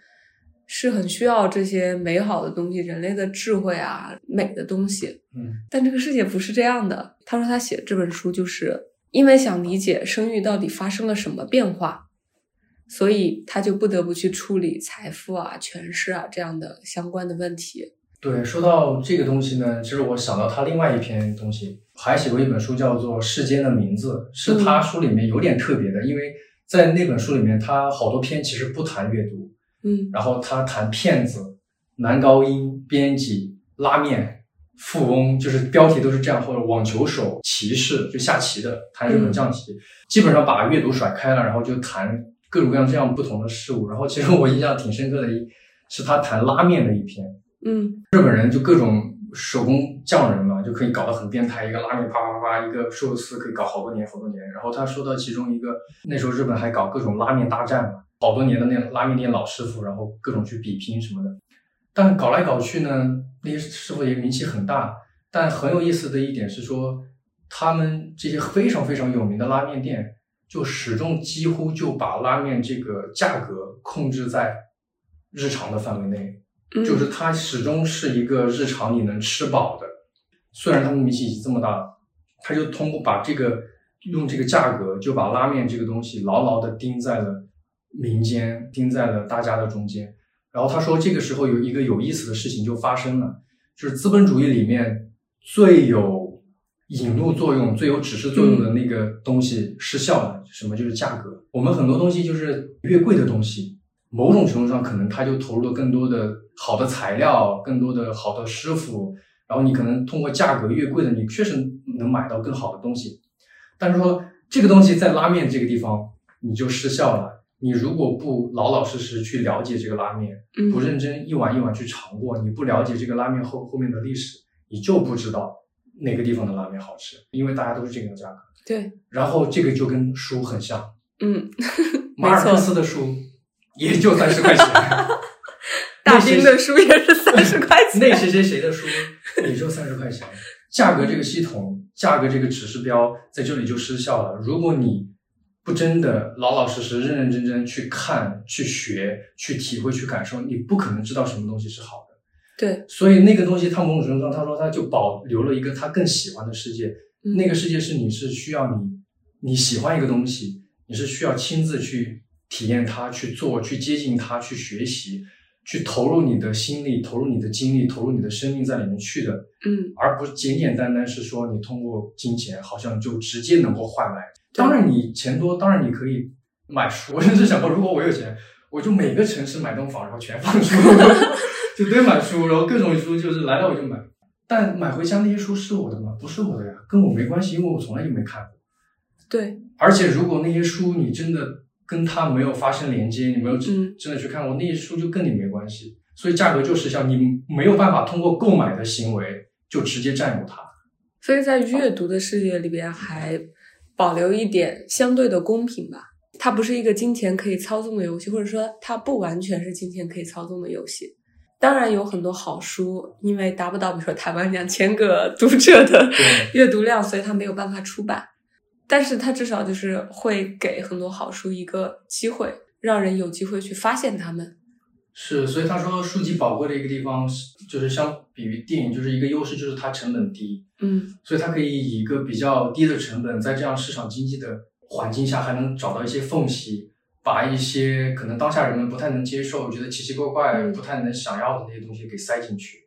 是很需要这些美好的东西，人类的智慧啊，美的东西。嗯但这个世界不是这样的。他说他写这本书就是因为想理解生育到底发生了什么变化，所以他就不得不去处理财富啊、权势啊这样的相关的问题。对，说到这个东西呢，其实我想到他另外一篇东西，还写过一本书叫做《世间的名字》，是他书里面有点特别的，因为在那本书里面，他好多篇其实不谈阅读，嗯。然后他谈骗子、男高音、编辑、拉面、富翁，就是标题都是这样，或者网球手、骑士，就下棋的，谈日本象棋，基本上把阅读甩开了，然后就谈各种各样这样不同的事物。然后其实我印象挺深刻的一是他谈拉面的一篇，嗯。日本人就各种手工匠人嘛，就可以搞得很变态，一个拉面啪啪啪，一个寿司可以搞好多年好多年。然后他说到其中一个，那时候日本还搞各种拉面大战嘛，好多年的那拉面店老师傅，然后各种去比拼什么的。但搞来搞去呢，那些师傅也名气很大。但很有意思的一点是说，他们这些非常非常有名的拉面店，就始终几乎就把拉面这个价格控制在日常的范围内。就是它始终是一个日常你能吃饱的。虽然他们名气已经这么大了，他就通过把这个用这个价格，就把拉面这个东西牢牢的钉在了民间，钉在了大家的中间。然后他说，这个时候有一个有意思的事情就发生了，就是资本主义里面最有引路作用、最有指示作用的那个东西失效了。什么？就是价格。我们很多东西就是越贵的东西，某种程度上可能他就投入了更多的好的材料，更多的好的师傅，然后你可能通过价格越贵的，你确实能买到更好的东西。但是说这个东西在拉面这个地方你就失效了。你如果不老老实实去了解这个拉面，嗯不认真一碗一碗去尝过，你不了解这个拉面后后面的历史，你就不知道哪个地方的拉面好吃，因为大家都是这个价格。对，然后这个就跟书很像，嗯，<laughs> 马尔克斯的书也就三十块钱，<laughs> 大兵的书也是三十块钱。那谁谁谁的书也就三十块钱，价格这个系统，价格这个指示标在这里就失效了。如果你不真的老老实实、认认真真去看、去学、去体会、去感受，你不可能知道什么东西是好的。对，所以那个东西，他某种程度上，他说他就保留了一个他更喜欢的世界。嗯那个世界是你是需要你你喜欢一个东西，你是需要亲自去体验它、去做、去接近它、去学习、去投入你的心力、投入你的精力、投入你的生命在里面去的，嗯，而不简简单单是说你通过金钱好像就直接能够换来。当然，你钱多，当然你可以买书。<laughs> 我甚至想过，如果我有钱，我就每个城市买栋房，然后全放书，<laughs> 就堆满书，然后各种书就是来了我就买。但买回家那些书是我的吗？不是我的呀，跟我没关系，因为我从来就没看过。对，而且如果那些书你真的跟它没有发生连接，你没有真嗯真的去看过，那些书就跟你没关系。所以价格就是像，你没有办法通过购买的行为就直接占有它。所以在阅读的世界里边，还保留一点相对的公平吧。它不是一个金钱可以操纵的游戏，或者说它不完全是金钱可以操纵的游戏。当然有很多好书，因为达不到比如说台湾两千个读者的阅读量，所以它没有办法出版。但是它至少就是会给很多好书一个机会，让人有机会去发现它们。是，所以他说书籍宝贵的一个地方是，就是相比于电影，就是一个优势，就是它成本低，嗯所以它可以以一个比较低的成本，在这样市场经济的环境下，还能找到一些缝隙，把一些可能当下人们不太能接受、觉得奇奇怪怪、嗯不太能想要的那些东西给塞进去，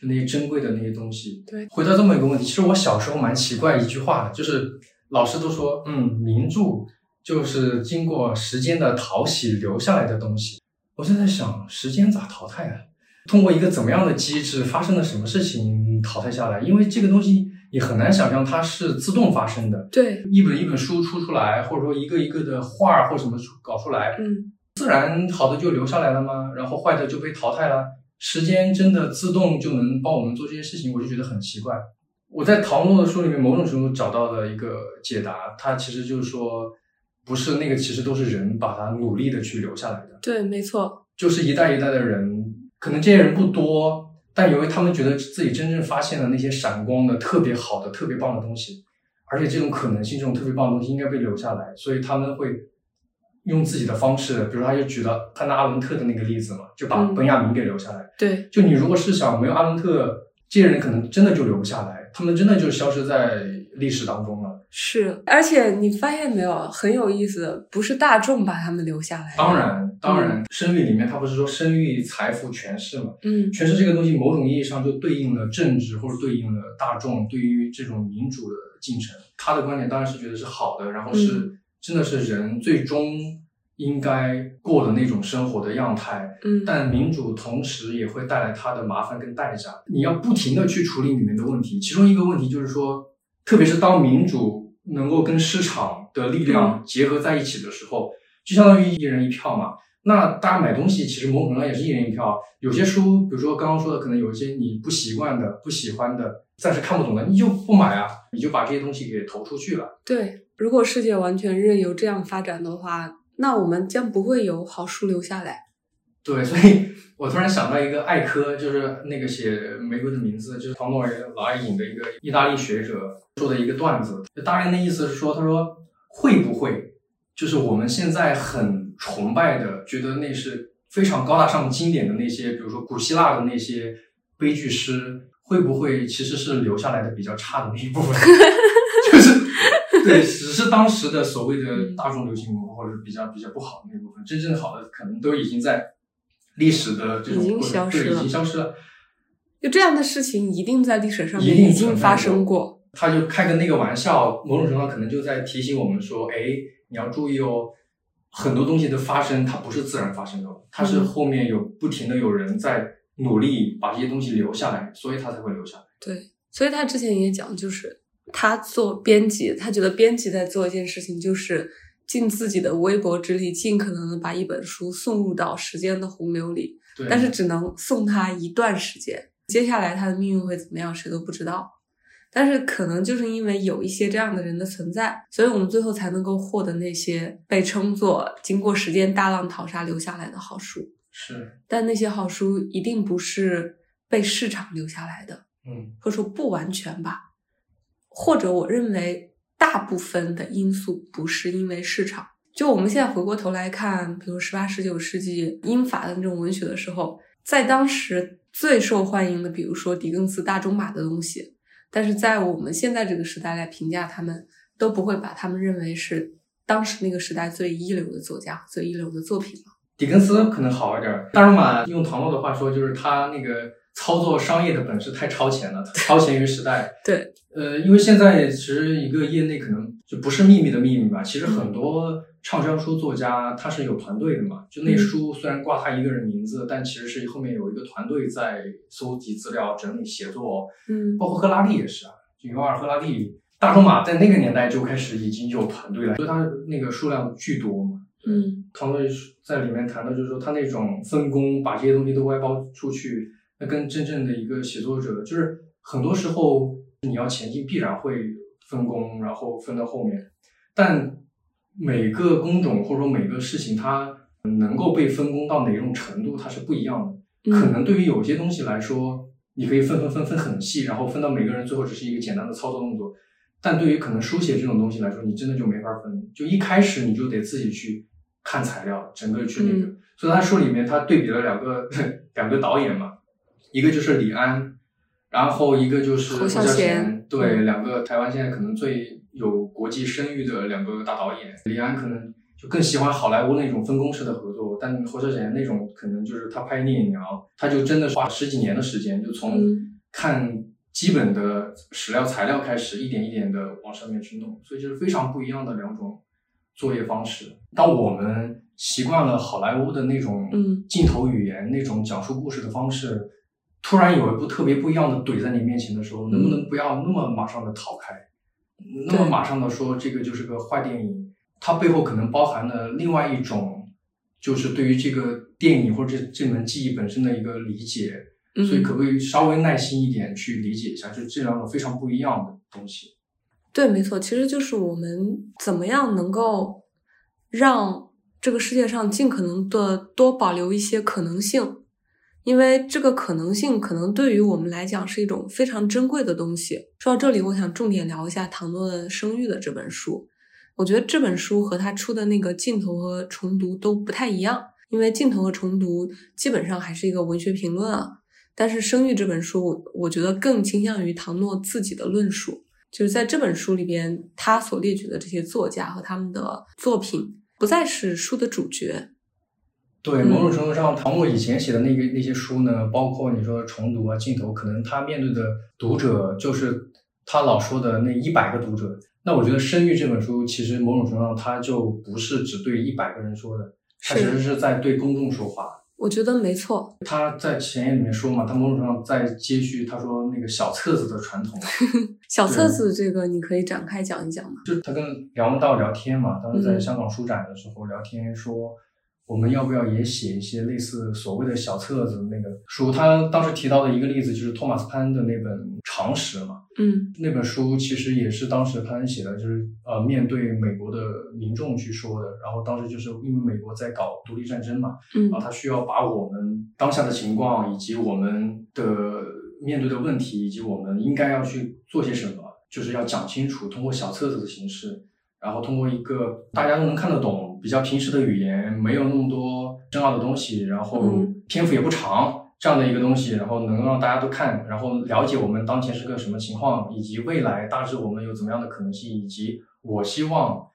就那些珍贵的那些东西。对回到这么一个问题，其实我小时候蛮奇怪一句话的，就是老师都说，嗯，名著就是经过时间的淘洗留下来的东西。我就在想，时间咋淘汰啊？通过一个怎么样的机制，发生了什么事情淘汰下来？因为这个东西你很难想象它是自动发生的。对，一本一本书出出来，或者说一个一个的画儿或什么出搞出来，嗯自然好的就留下来了吗？然后坏的就被淘汰了？时间真的自动就能帮我们做这些事情？我就觉得很奇怪。我在陶诺的书里面某种程度找到了一个解答，它其实就是说，不是那个，其实都是人把它努力的去留下来的。对，没错，就是一代一代的人，可能这些人不多，但由于他们觉得自己真正发现了那些闪光的、特别好的、特别棒的东西，而且这种可能性、这种特别棒的东西应该被留下来，所以他们会用自己的方式，比如他就举了他拿阿伦特的那个例子嘛，就把嗯本雅明给留下来。对，就你如果是想没有阿伦特，这些人可能真的就留不下来，他们真的就消失在历史当中了。是，而且你发现没有，很有意思，不是大众把他们留下来，当，然，当然，生育里面他不是说生育、财富、权势嘛？嗯权势这个东西，某种意义上就对应了政治，或者对应了大众对于这种民主的进程。他的观点当然是觉得是好的，然后是、嗯真的是人最终应该过的那种生活的样态。嗯，但民主同时也会带来它的麻烦跟代价，你要不停的去处理里面的问题。其中一个问题就是说，特别是当民主能够跟市场的力量结合在一起的时候，就相当于一人一票嘛。那大家买东西其实某种程度上也是一人一票。有些书，比如说刚刚说的，可能有一些你不习惯的、不喜欢的、暂时看不懂的，你就不买啊，你就把这些东西给投出去了。对，如果世界完全任由这样发展的话，那我们将不会有好书留下来。对，所以我突然想到一个艾科，就是那个写《玫瑰的名字》，就是唐诺尔老爱引的一个意大利学者说的一个段子。就大概那意思是说，他说会不会就是我们现在很崇拜的，觉得那是非常高大上的经典的那些，比如说古希腊的那些悲剧诗，会不会其实是留下来的比较差的那一部分？<laughs> 就是对，只是当时的所谓的大众流行文化，或者是比较比较不好的那部分，真正好的可能都已经在历史的这种已经消失了已经消失了。就这样的事情，一定在历史上一定面已经发生过。他就开个那个玩笑，某种程度上可能就在提醒我们说，哎，你要注意哦，很多东西的发生它不是自然发生的，它是嗯后面有不停的有人在努力把这些东西留下来，所以它才会留下来。对，所以他之前也讲，就是他做编辑，他觉得编辑在做一件事情，就是尽自己的微薄之力，尽可能的把一本书送入到时间的洪流里，对，但是只能送他一段时间，接下来他的命运会怎么样，谁都不知道。但是可能就是因为有一些这样的人的存在，所以我们最后才能够获得那些被称作经过时间大浪淘沙留下来的好书。是，但那些好书一定不是被市场留下来的，嗯或者说不完全吧，或者我认为大部分的因素不是因为市场。就我们现在回过头来看，比如十八、十九世纪英法的那种文学的时候，在当时最受欢迎的，比如说狄更斯、大仲马的东西，但是在我们现在这个时代来评价他们，都不会把他们认为是当时那个时代最一流的作家、最一流的作品了。狄更斯可能好一点，大仲马用唐诺的话说，就是他那个操作商业的本事太超前了，超前于时代。<laughs> 对，呃，因为现在其实一个业内可能就不是秘密的秘密吧，其实很多畅销书作家他是有团队的嘛，就那嗯书虽然挂他一个人名字，但其实是后面有一个团队在搜集资料、整理、写作，嗯包括赫拉利也是啊，就尤尔赫拉利。大仲马在那个年代就开始已经有团队了，所以他那个数量巨多嘛。嗯团队在里面谈的就是说，他那种分工，把这些东西都外包出去，那跟真正的一个写作者，就是很多时候你要前进，必然会分工，然后分到后面。但每个工种或者说每个事情，它能够被分工到哪种程度，它是不一样的。可嗯能对于有些东西来说，你可以分分分分很细，然后分到每个人最后只是一个简单的操作动作。但对于可能书写这种东西来说，你真的就没法分，就一开始你就得自己去看材料，整个去那个。嗯所以他书里面他对比了两个 <laughs> 两个导演嘛，一个就是李安，然后一个就是侯孝孝贤对，嗯。两个台湾现在可能最有国际声誉的两个大导演。李安可能就更喜欢好莱坞那种分工式的合作，但侯孝贤那种可能就是他拍《聂隐娘》，他就真的花十几年的时间，就从嗯。看基本的史料材料开始，一点一点的往上面去弄，所以就是非常不一样的两种作业方式。当我们习惯了好莱坞的那种嗯。镜头语言、那种讲述故事的方式，突然有一部特别不一样的怼在你面前的时候，能不能不要那么马上的逃开，那么马上的说这个就是个坏电影？它背后可能包含了另外一种，就是对于这个电影或者这这门技艺本身的一个理解。嗯，所以可不可以稍微耐心一点去理解一下，就这两种非常不一样的东西。对，没错，其实就是我们怎么样能够让这个世界上尽可能的多保留一些可能性，因为这个可能性可能对于我们来讲是一种非常珍贵的东西。说到这里，我想重点聊一下唐诺的《生育》的这本书。我觉得这本书和他出的那个《镜头和重读》都不太一样，因为《镜头和重读》基本上还是一个文学评论啊，但是《生育》这本书，我觉得更倾向于唐诺自己的论述，就是在这本书里边，他所列举的这些作家和他们的作品，不再是书的主角。对，嗯某种程度上，唐诺以前写的那个那些书呢，包括你说重读啊、镜头，可能他面对的读者就是他老说的那一百个读者。那我觉得《生育》这本书，其实某种程度上，它就不是只对一百个人说的，它其实是在对公众说话。我觉得没错，他在前言里面说嘛，他某种程度上在接续他说那个小册子的传统，<laughs> 小册子这个你可以展开讲一讲吗？就他跟梁文道聊天嘛，当时在嗯香港书展的时候聊天说，我们要不要也写一些类似所谓的小册子那个书？他当时提到的一个例子就是托马斯潘的那本《常识》嘛，嗯那本书其实也是当时潘恩写的，就是呃面对美国的民众去说的。然后当时就是因为美国在搞独立战争嘛，嗯然后他需要把我们当下的情况，以及我们的面对的问题，以及我们应该要去做些什么，就是要讲清楚，通过小册子的形式，然后通过一个大家都能看得懂、比较平时的语言，没有那么多深奥的东西，然后嗯篇幅也不长。这样的一个东西，然后能让大家都看，然后了解我们当前是个什么情况，以及未来大致我们有怎么样的可能性，以及我希望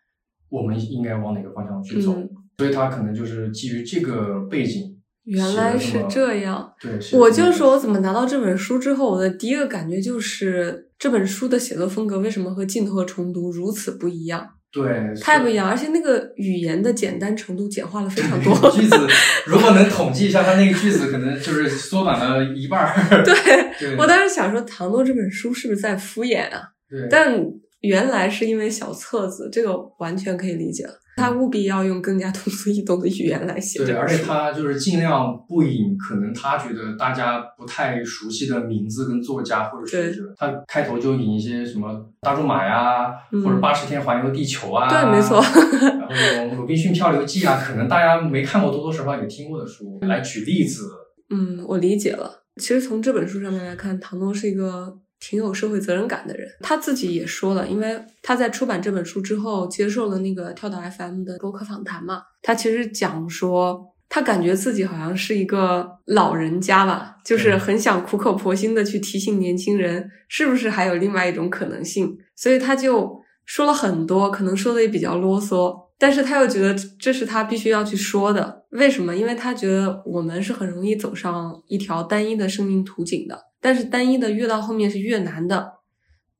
我们应该往哪个方向去走。嗯，所以他可能就是基于这个背景，原来是这样。对，写我就说，我怎么拿到这本书之后，我的第一个感觉就是这本书的写作风格为什么和镜头和重读如此不一样？对太不一样，而且那个语言的简单程度简化了非常多。句子 <laughs> 如果能统计一下，他那个句子可能就是缩短了一半儿。<laughs> 对对我当时想说，唐诺这本书是不是在敷衍啊？对，但原来是因为小册子，这个完全可以理解了。他务必要用更加通俗易懂的语言来写对，而且。他就是尽量不引可能他觉得大家不太熟悉的名字跟作家或者学者。他开头就引一些什么大仲马呀，嗯或者八十天环游地球啊，对没错然后鲁滨逊漂流记啊，可能大家没看过，多多少少也听过的书，来举例子。嗯，我理解了。其实从这本书上面来看，唐诺是一个挺有社会责任感的人。他自己也说了，因为他在出版这本书之后，接受了那个跳岛 FM 的播客访谈嘛，他其实讲说。他感觉自己好像是一个老人家吧，就是很想苦口婆心的去提醒年轻人，是不是还有另外一种可能性。所以他就说了很多，可能说的也比较啰嗦，但是他又觉得这是他必须要去说的。为什么？因为他觉得我们是很容易走上一条单一的生命图景的，但是单一的越到后面是越难的。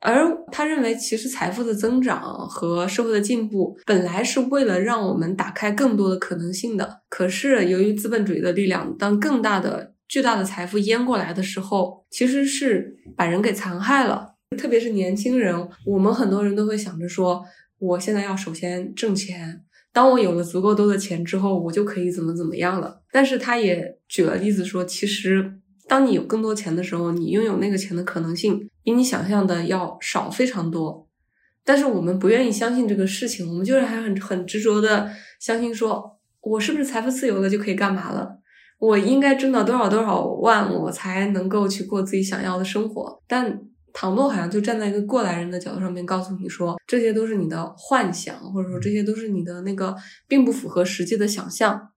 而他认为，其实财富的增长和社会的进步本来是为了让我们打开更多的可能性的。可是由于资本主义的力量，当更大的、巨大的财富淹过来的时候，其实是把人给残害了。特别是年轻人，我们很多人都会想着说，我现在要首先挣钱，当我有了足够多的钱之后，我就可以怎么怎么样了。但是他也举了例子说，其实当你有更多钱的时候，你拥有那个钱的可能性比你想象的要少非常多。但是我们不愿意相信这个事情，我们就是还很很执着的相信说，我是不是财富自由了就可以干嘛了？我应该挣到多少多少万，我才能够去过自己想要的生活。但唐诺好像就站在一个过来人的角度上面告诉你说，这些都是你的幻想，或者说这些都是你的那个并不符合实际的想象。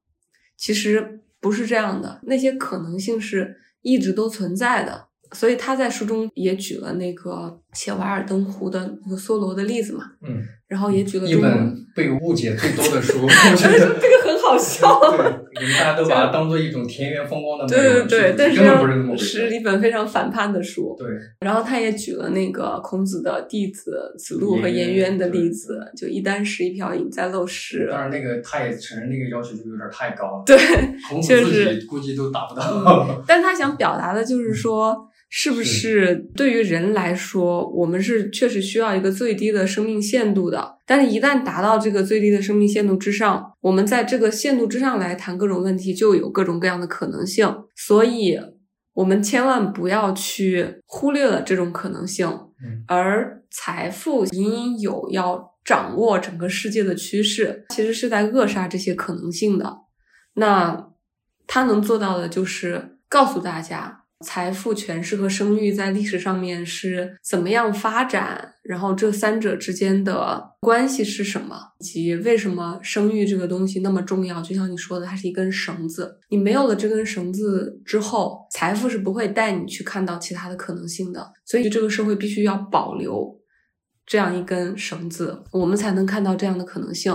其实不是这样的，那些可能性是一直都存在的。所以他在书中也举了那个写《瓦尔登湖》的那个梭罗的例子嘛，嗯，然后也举了一，本被误解最多的书，<laughs> 我觉得这个很好笑。对，大家都把它当做一种田园风光的对对对，但是是那么。是一本非常反叛的书。对，然后他也举了那个孔子的弟子子路和颜颜渊渊的例子，就一箪食一瓢饮在陋室。当然那个他也承认那个要求就有点太高了，对，孔子自己估计都达不到。嗯但他想表达的就是说，是不是对于人来说，我们是确实需要一个最低的生命限度的。但是，一旦达到这个最低的生命限度之上，我们在这个限度之上来谈各种问题，就有各种各样的可能性。所以，我们千万不要去忽略了这种可能性。嗯而财富隐隐有要掌握整个世界的趋势，其实是在扼杀这些可能性的。那他能做到的就是告诉大家，财富、权势和声誉在历史上面是怎么样发展，然后这三者之间的关系是什么，以及为什么生育这个东西那么重要。就像你说的，它是一根绳子，你没有了这根绳子之后，财富是不会带你去看到其他的可能性的。所以这个社会必须要保留这样一根绳子，我们才能看到这样的可能性。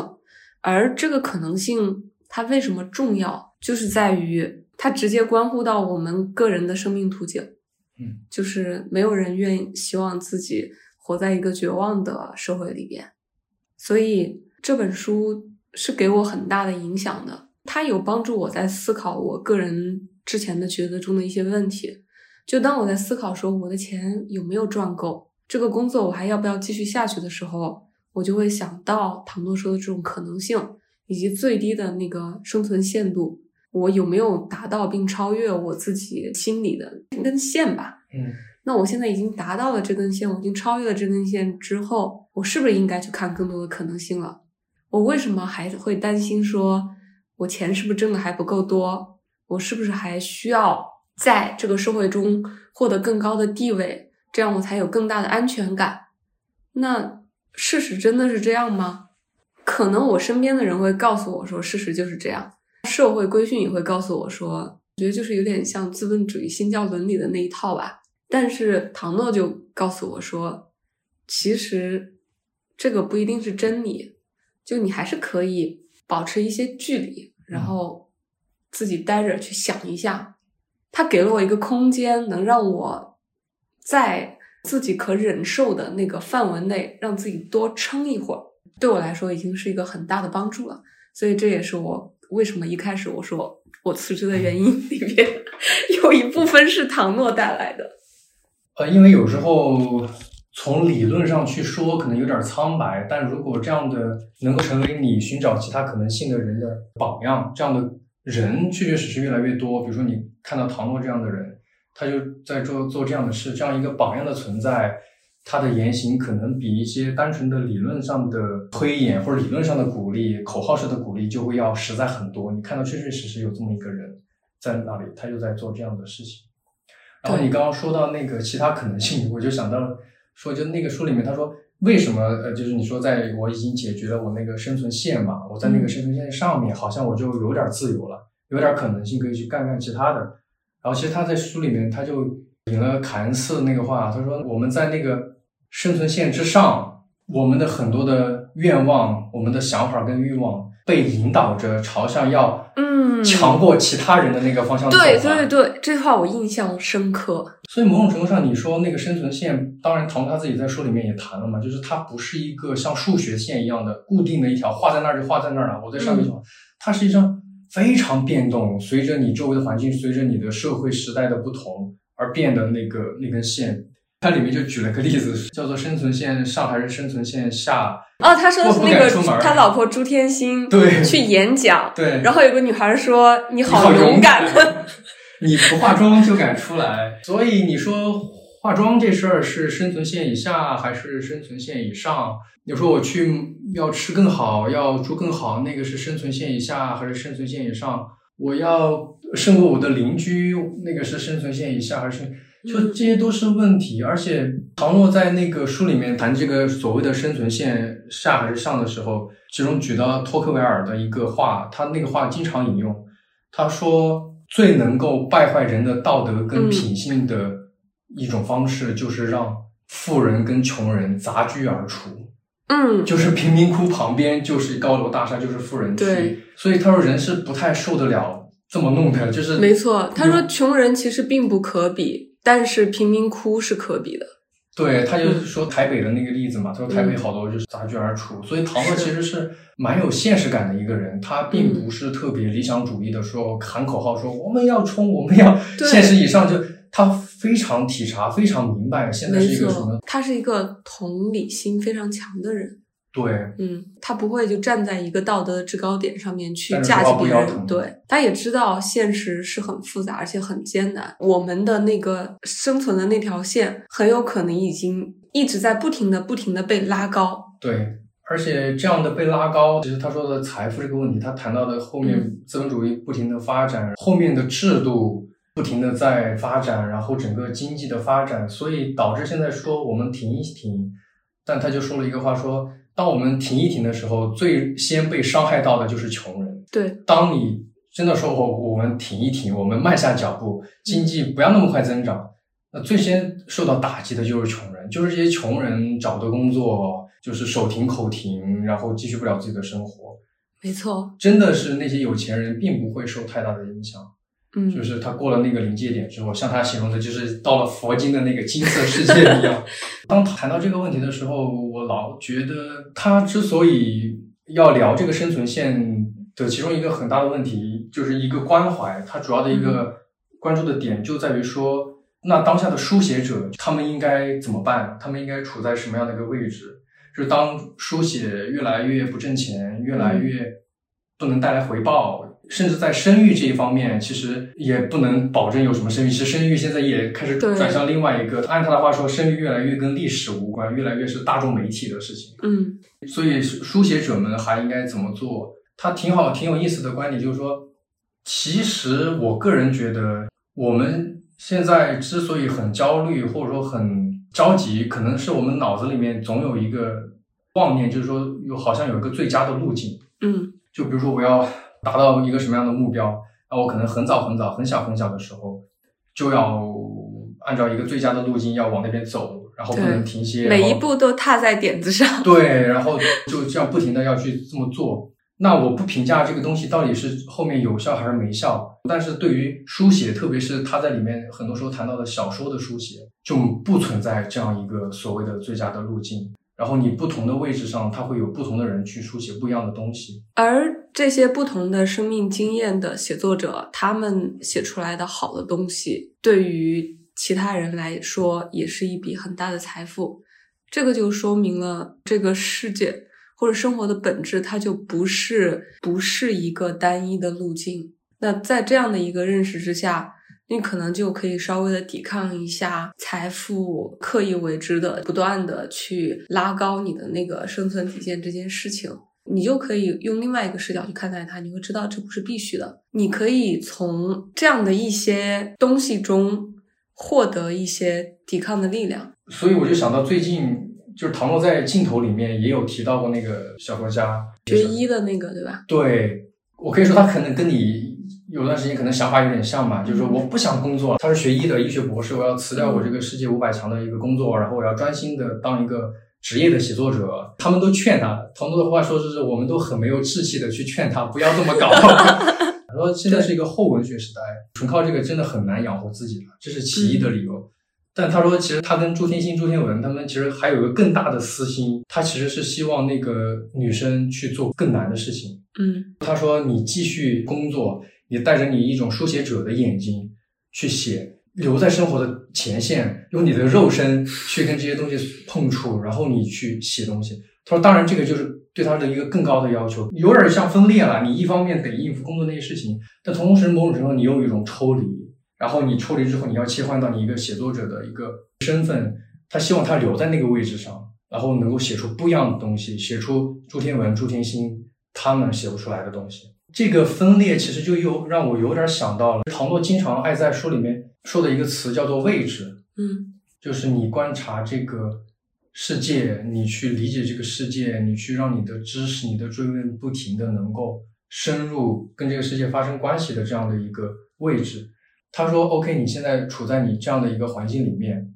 而这个可能性它为什么重要，就是在于。它直接关乎到我们个人的生命途径，嗯，就是没有人愿意希望自己活在一个绝望的社会里边，所以这本书是给我很大的影响的。它有帮助我在思考我个人之前的抉择中的一些问题。就当我在思考说我的钱有没有赚够，这个工作我还要不要继续下去的时候，我就会想到唐诺说的这种可能性以及最低的那个生存限度。我有没有达到并超越我自己心里的这根线吧？嗯，那我现在已经达到了这根线，我已经超越了这根线之后，我是不是应该去看更多的可能性了？我为什么还会担心说，我钱是不是挣的还不够多？我是不是还需要在这个社会中获得更高的地位，这样我才有更大的安全感？那事实真的是这样吗？可能我身边的人会告诉我说，事实就是这样。社会规训也会告诉我说，我觉得就是有点像资本主义新教伦理的那一套吧。但是唐诺就告诉我说，其实这个不一定是真理，就你还是可以保持一些距离，然后自己待着去想一下。他给了我一个空间，能让我在自己可忍受的那个范围内，让自己多撑一会儿。对我来说，已经是一个很大的帮助了。所以这也是我。为什么一开始我说我辞职的原因里面有一部分是唐诺带来的？呃，因为有时候从理论上去说可能有点苍白，但如果这样的能够成为你寻找其他可能性的人的榜样，这样的人确确实实越来越多。比如说你看到唐诺这样的人，他就在做做这样的事，这样一个榜样的存在。他的言行可能比一些单纯的理论上的推演或者理论上的鼓励、口号式的鼓励就会要实在很多。你看到确确实实有这么一个人在那里，他就在做这样的事情。然后你刚刚说到那个其他可能性，我就想到说，就那个书里面他说，为什么呃，就是你说在我已经解决了我那个生存线嘛，我在那个生存线上面，好像我就有点自由了，有点可能性可以去干干其他的。然后其实他在书里面他就引了凯恩斯那个话，他说我们在那个。生存线之上，我们的很多的愿望、我们的想法跟欲望被引导着朝向要嗯强过其他人的那个方向走。对对对，这句话我印象深刻。所以某种程度上，你说那个生存线，当然唐他自己在书里面也谈了嘛，就是它不是一个像数学线一样的固定的一条，画在那儿就画在那儿了。我在上面就，它实际上非常变动，随着你周围的环境，随着你的社会时代的不同而变的那个那根线。他里面就举了个例子，叫做生存线上还是生存线下？哦，他说的是那个他老婆朱天心对去演讲，对，然后有个女孩说：“你好勇敢，<laughs> 你不化妆就敢出来。”所以你说化妆这事儿是生存线以下还是生存线以上？你说我去要吃更好，要住更好，那个是生存线以下还是生存线以上？我要胜过我的邻居，那个是生存线以下还是？就这些都是问题，而且唐诺在那个书里面谈这个所谓的生存线下还是上的时候，其中举到托克维尔的一个话，他那个话经常引用，他说最能够败坏人的道德跟品性的一种方式，就是让富人跟穷人杂居而处，嗯，就是贫民窟旁边就是高楼大厦，就是富人区，所以他说人是不太受得了这么弄的，就是没错，他说穷人其实并不可比。但是贫民窟是可比的，对他就是说台北的那个例子嘛，他说台北好多就是杂居而处，所以唐乐其实是蛮有现实感的一个人，他并不是特别理想主义的，说喊口号说我们要冲，我们要 <laughs> 现实以上，就他非常体察，非常明白现在是一个什么，他是一个同理心非常强的人。对，嗯，他不会就站在一个道德的制高点上面去架起别人。对，他也知道现实是很复杂而且很艰难，我们的那个生存的那条线很有可能已经一直在不停的、不停的被拉高。对，而且这样的被拉高，其实他说的财富这个问题，他谈到的后面资本主义不停的发展，后面的制度。不停的在发展，然后整个经济的发展，所以导致现在说我们停一停，但他就说了一个话说，当我们停一停的时候，最先被伤害到的就是穷人。对，当你真的说我我们停一停，我们慢下脚步，经济不要那么快增长，那最先受到打击的就是穷人，就是这些穷人找不到工作，就是手停口停，然后继续不了自己的生活。没错，真的是那些有钱人并不会受太大的影响，嗯，就是他过了那个临界点之后，像他形容的，就是到了佛经的那个金色世界一样。<laughs> 当谈到这个问题的时候，我老觉得他之所以要聊这个生存线的其中一个很大的问题，就是一个关怀。他主要的一个关注的点就在于说，那当下的书写者他们应该怎么办？他们应该处在什么样的一个位置？就是当书写越来越不挣钱，越来越不能带来回报，甚至在生育这一方面，其实也不能保证有什么生育。其实生育现在也开始转向另外一个，按他的话说，生育越来越跟历史无关，越来越是大众媒体的事情。嗯所以书写者们还应该怎么做？他挺好、挺有意思的观点，就是说，其实我个人觉得，我们现在之所以很焦虑，或者说很着急，可能是我们脑子里面总有一个妄念，就是说有好像有一个最佳的路径。嗯就比如说我要达到一个什么样的目标，那我可能很早很早、很小很小的时候就要按照一个最佳的路径要往那边走，然后不能停歇，每一步都踏在点子上。对，然后就这样不停的要去这么做。那我不评价这个东西到底是后面有效还是没效，但是对于书写，特别是他在里面很多时候谈到的小说的书写，就不存在这样一个所谓的最佳的路径。然后你不同的位置上，他会有不同的人去书写不一样的东西。而这些不同的生命经验的写作者，他们写出来的好的东西，对于其他人来说，也是一笔很大的财富。这个就说明了这个世界或者生活的本质，它就不是不是一个单一的路径。那在这样的一个认识之下，你可能就可以稍微的抵抗一下财富刻意为之的不断的去拉高你的那个生存底线这件事情。你就可以用另外一个视角去看待它，你会知道这不是必须的。你可以从这样的一些东西中获得一些抵抗的力量。所以我就想到最近就是唐诺在镜头里面也有提到过那个小说家学医的那个，对吧？对我可以说他可能跟你有段时间可能想法有点像吧，就是说我不想工作，他是学医的医学博士，我要辞掉我这个世界五百强的一个工作，然后我要专心的当一个职业的写作者。他们都劝他，唐诺的话说就是我们都很没有志气的去劝他不要这么搞。<laughs> 他说现在是一个后文学时代，纯靠这个真的很难养活自己了，这是其一的理由。但他说，其实他跟朱天心、朱天文他们其实还有一个更大的私心，他其实是希望那个女生去做更难的事情。嗯他说：“你继续工作，你带着你一种书写者的眼睛去写，留在生活的前线，用你的肉身去跟这些东西碰触，然后你去写东西。”他说：“当然，这个就是对他的一个更高的要求，有点像分裂了。你一方面得应付工作那些事情，但同时某种程度你又有一种抽离。然后你抽离之后，你要切换到你一个写作者的一个身份。他希望他留在那个位置上，然后能够写出不一样的东西，写出朱天文、朱天心。”他们写不出来的东西，这个分裂其实就又让我有点想到了唐诺经常爱在书里面说的一个词，叫做位置。嗯就是你观察这个世界，你去理解这个世界，你去让你的知识、你的追问不停的能够深入跟这个世界发生关系的这样的一个位置。他说：“OK，你现在处在你这样的一个环境里面，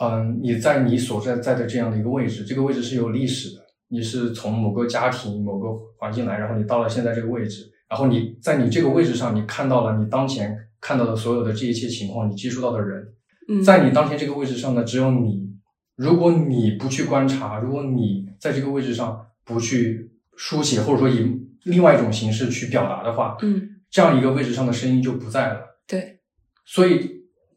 嗯，你在你所在在的这样的一个位置，这个位置是有历史的。”你是从某个家庭、某个环境来，然后你到了现在这个位置，然后你在你这个位置上，你看到了你当前看到的所有的这一切情况，你接触到的人，嗯，在你当前这个位置上呢，只有你。如果你不去观察，如果你在这个位置上不去书写，或者说以另外一种形式去表达的话，嗯这样一个位置上的声音就不在了。对，所以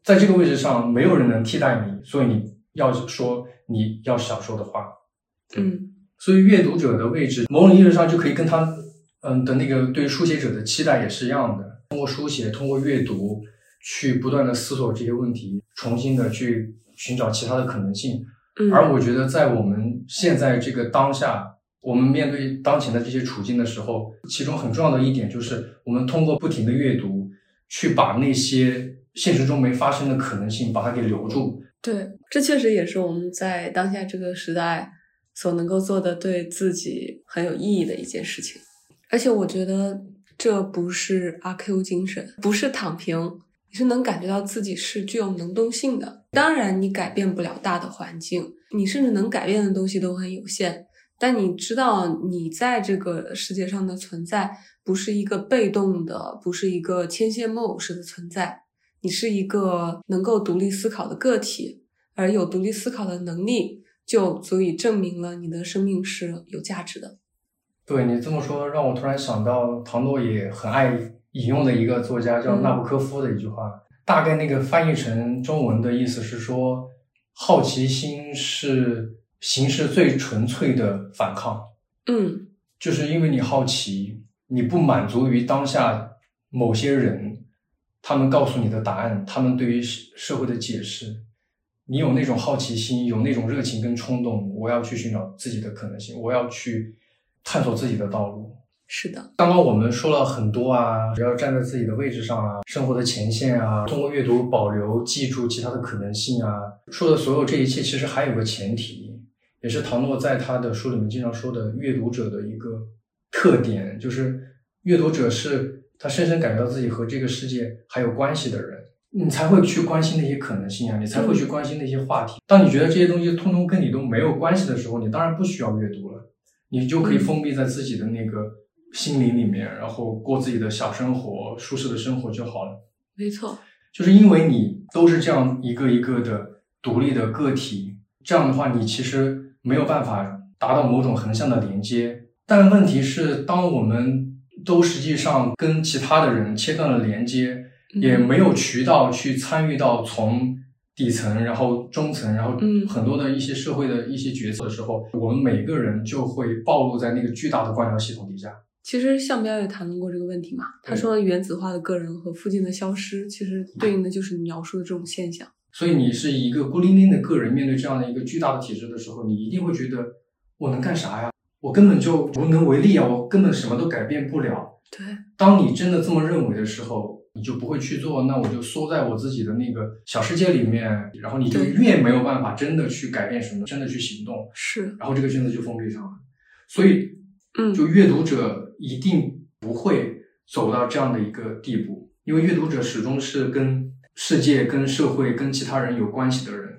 在这个位置上，没有人能替代你，所以你要说你要想说的话，嗯所以阅读者的位置，某种意义上就可以跟他嗯的那个对于书写者的期待也是一样的。通过书写，通过阅读，去不断的思索这些问题，重新的去寻找其他的可能性。嗯，而我觉得，在我们现在这个当下，我们面对当前的这些处境的时候，其中很重要的一点就是，我们通过不停的阅读，去把那些现实中没发生的可能性，把它给留住。对，这确实也是我们在当下这个时代所能够做的对自己很有意义的一件事情。而且我觉得这不是阿 Q 精神，不是躺平，你是能感觉到自己是具有能动性的。当然，你改变不了大的环境，你甚至能改变的东西都很有限。但你知道，你在这个世界上的存在不是一个被动的，不是一个牵线木偶式的存在。你是一个能够独立思考的个体，而有独立思考的能力，就足以证明了你的生命是有价值的。对你这么说，让我突然想到唐诺也很爱引用的一个作家叫纳布科夫的一句话，大概那个翻译成中文的意思是说，好奇心是形式最纯粹的反抗。嗯，就是因为你好奇，你不满足于当下某些人他们告诉你的答案，他们对于社会的解释，你有那种好奇心，有那种热情跟冲动，我要去寻找自己的可能性，我要去。探索自己的道路，是的。刚刚我们说了很多啊，要站在自己的位置上啊，生活的前线啊，通过阅读保留、记住其他的可能性啊。说的所有这一切，其实还有个前提，也是唐诺在他的书里面经常说的，阅读者的一个特点，就是阅读者是他深深感觉到自己和这个世界还有关系的人，你才会去关心那些可能性啊，你才会去关心那些话题。当你觉得这些东西通通跟你都没有关系的时候，你当然不需要阅读了。你就可以封闭在自己的那个心灵里面，然后过自己的小生活、舒适的生活就好了。没错，就是因为你都是这样一个一个的独立的个体，这样的话，你其实没有办法达到某种横向的连接。但问题是，当我们都实际上跟其他的人切断了连接，也没有渠道去参与到从。底层，然后中层，然后很多的一些社会的一些决策的时候，我们每个人就会暴露在那个巨大的官僚系统底下。其实项彪也谈论过这个问题嘛，他说原子化的个人和附近的消失，其实对应的就是你描述的这种现象。所以你是一个孤零零的个人，面对这样的一个巨大的体制的时候，你一定会觉得我能干啥呀？我根本就无能为力啊！我根本什么都改变不了。对，当你真的这么认为的时候。你就不会去做，那我就缩在我自己的那个小世界里面，然后你就越没有办法真的去改变什么，真的去行动，是，然后这个圈子就封闭上了。所以，嗯，就阅读者一定不会走到这样的一个地步，因为阅读者始终是跟世界、跟社会、跟其他人有关系的人，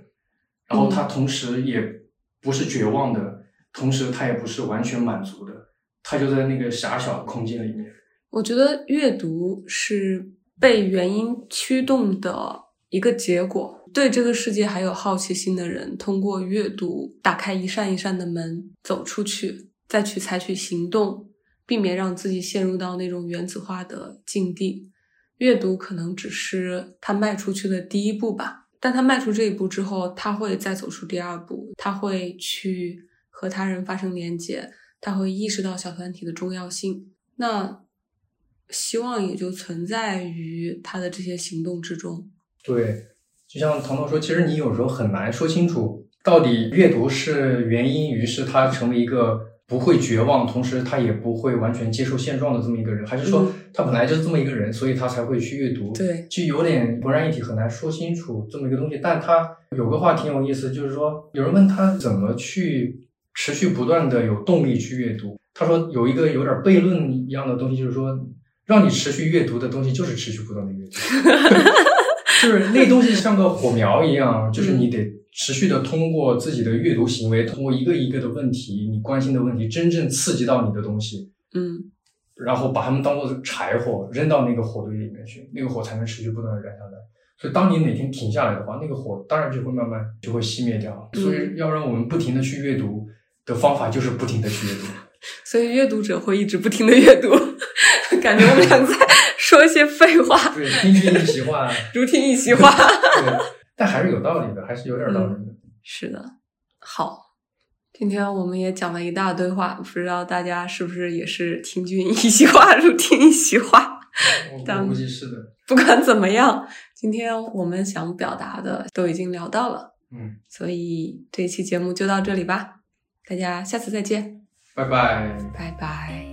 然后他同时也不是绝望的，同时他也不是完全满足的，他就在那个狭小的空间里面。我觉得阅读是。被原因驱动的一个结果，对这个世界还有好奇心的人，通过阅读打开一扇一扇的门，走出去，再去采取行动，避免让自己陷入到那种原子化的境地。阅读可能只是他迈出去的第一步吧，但他迈出这一步之后，他会再走出第二步，他会去和他人发生连接，他会意识到小团体的重要性。那。希望也就存在于他的这些行动之中。对，就像彤彤说，其实你有时候很难说清楚，到底阅读是原因，于是他成为一个不会绝望，同时他也不会完全接受现状的这么一个人，还是说他本来就是这么一个人，所以他才会去阅读。对，就有点浑然一体，很难说清楚这么一个东西。但他有个话挺有意思，就是说有人问他怎么去持续不断的有动力去阅读，他说有一个有点悖论一样的东西，就是说。让你持续阅读的东西就是持续不断的阅读，就是那东西像个火苗一样，就是你得持续的通过自己的阅读行为，通过一个一个的问题，你关心的问题，真正刺激到你的东西，嗯，然后把它们当做柴火扔到那个火堆里面去，那个火才能持续不断的燃下来。所以，当你哪天停下来的话，那个火当然就会慢慢就会熄灭掉。所以，要让我们不停的去阅读的方法就是不停的去阅读。所以，阅读者会一直不停的阅读。<laughs> 感觉我们俩在说一些废话，对，听君一席话，<laughs> 如听一席话。对，但还是有道理的，还是有点道理的。是的，好，今天我们也讲了一大堆话，不知道大家是不是也是听君一席话，如听一席话？我估计是的。不管怎么样，今天我们想表达的都已经聊到了，嗯，所以这期节目就到这里吧，大家下次再见，拜拜，拜拜。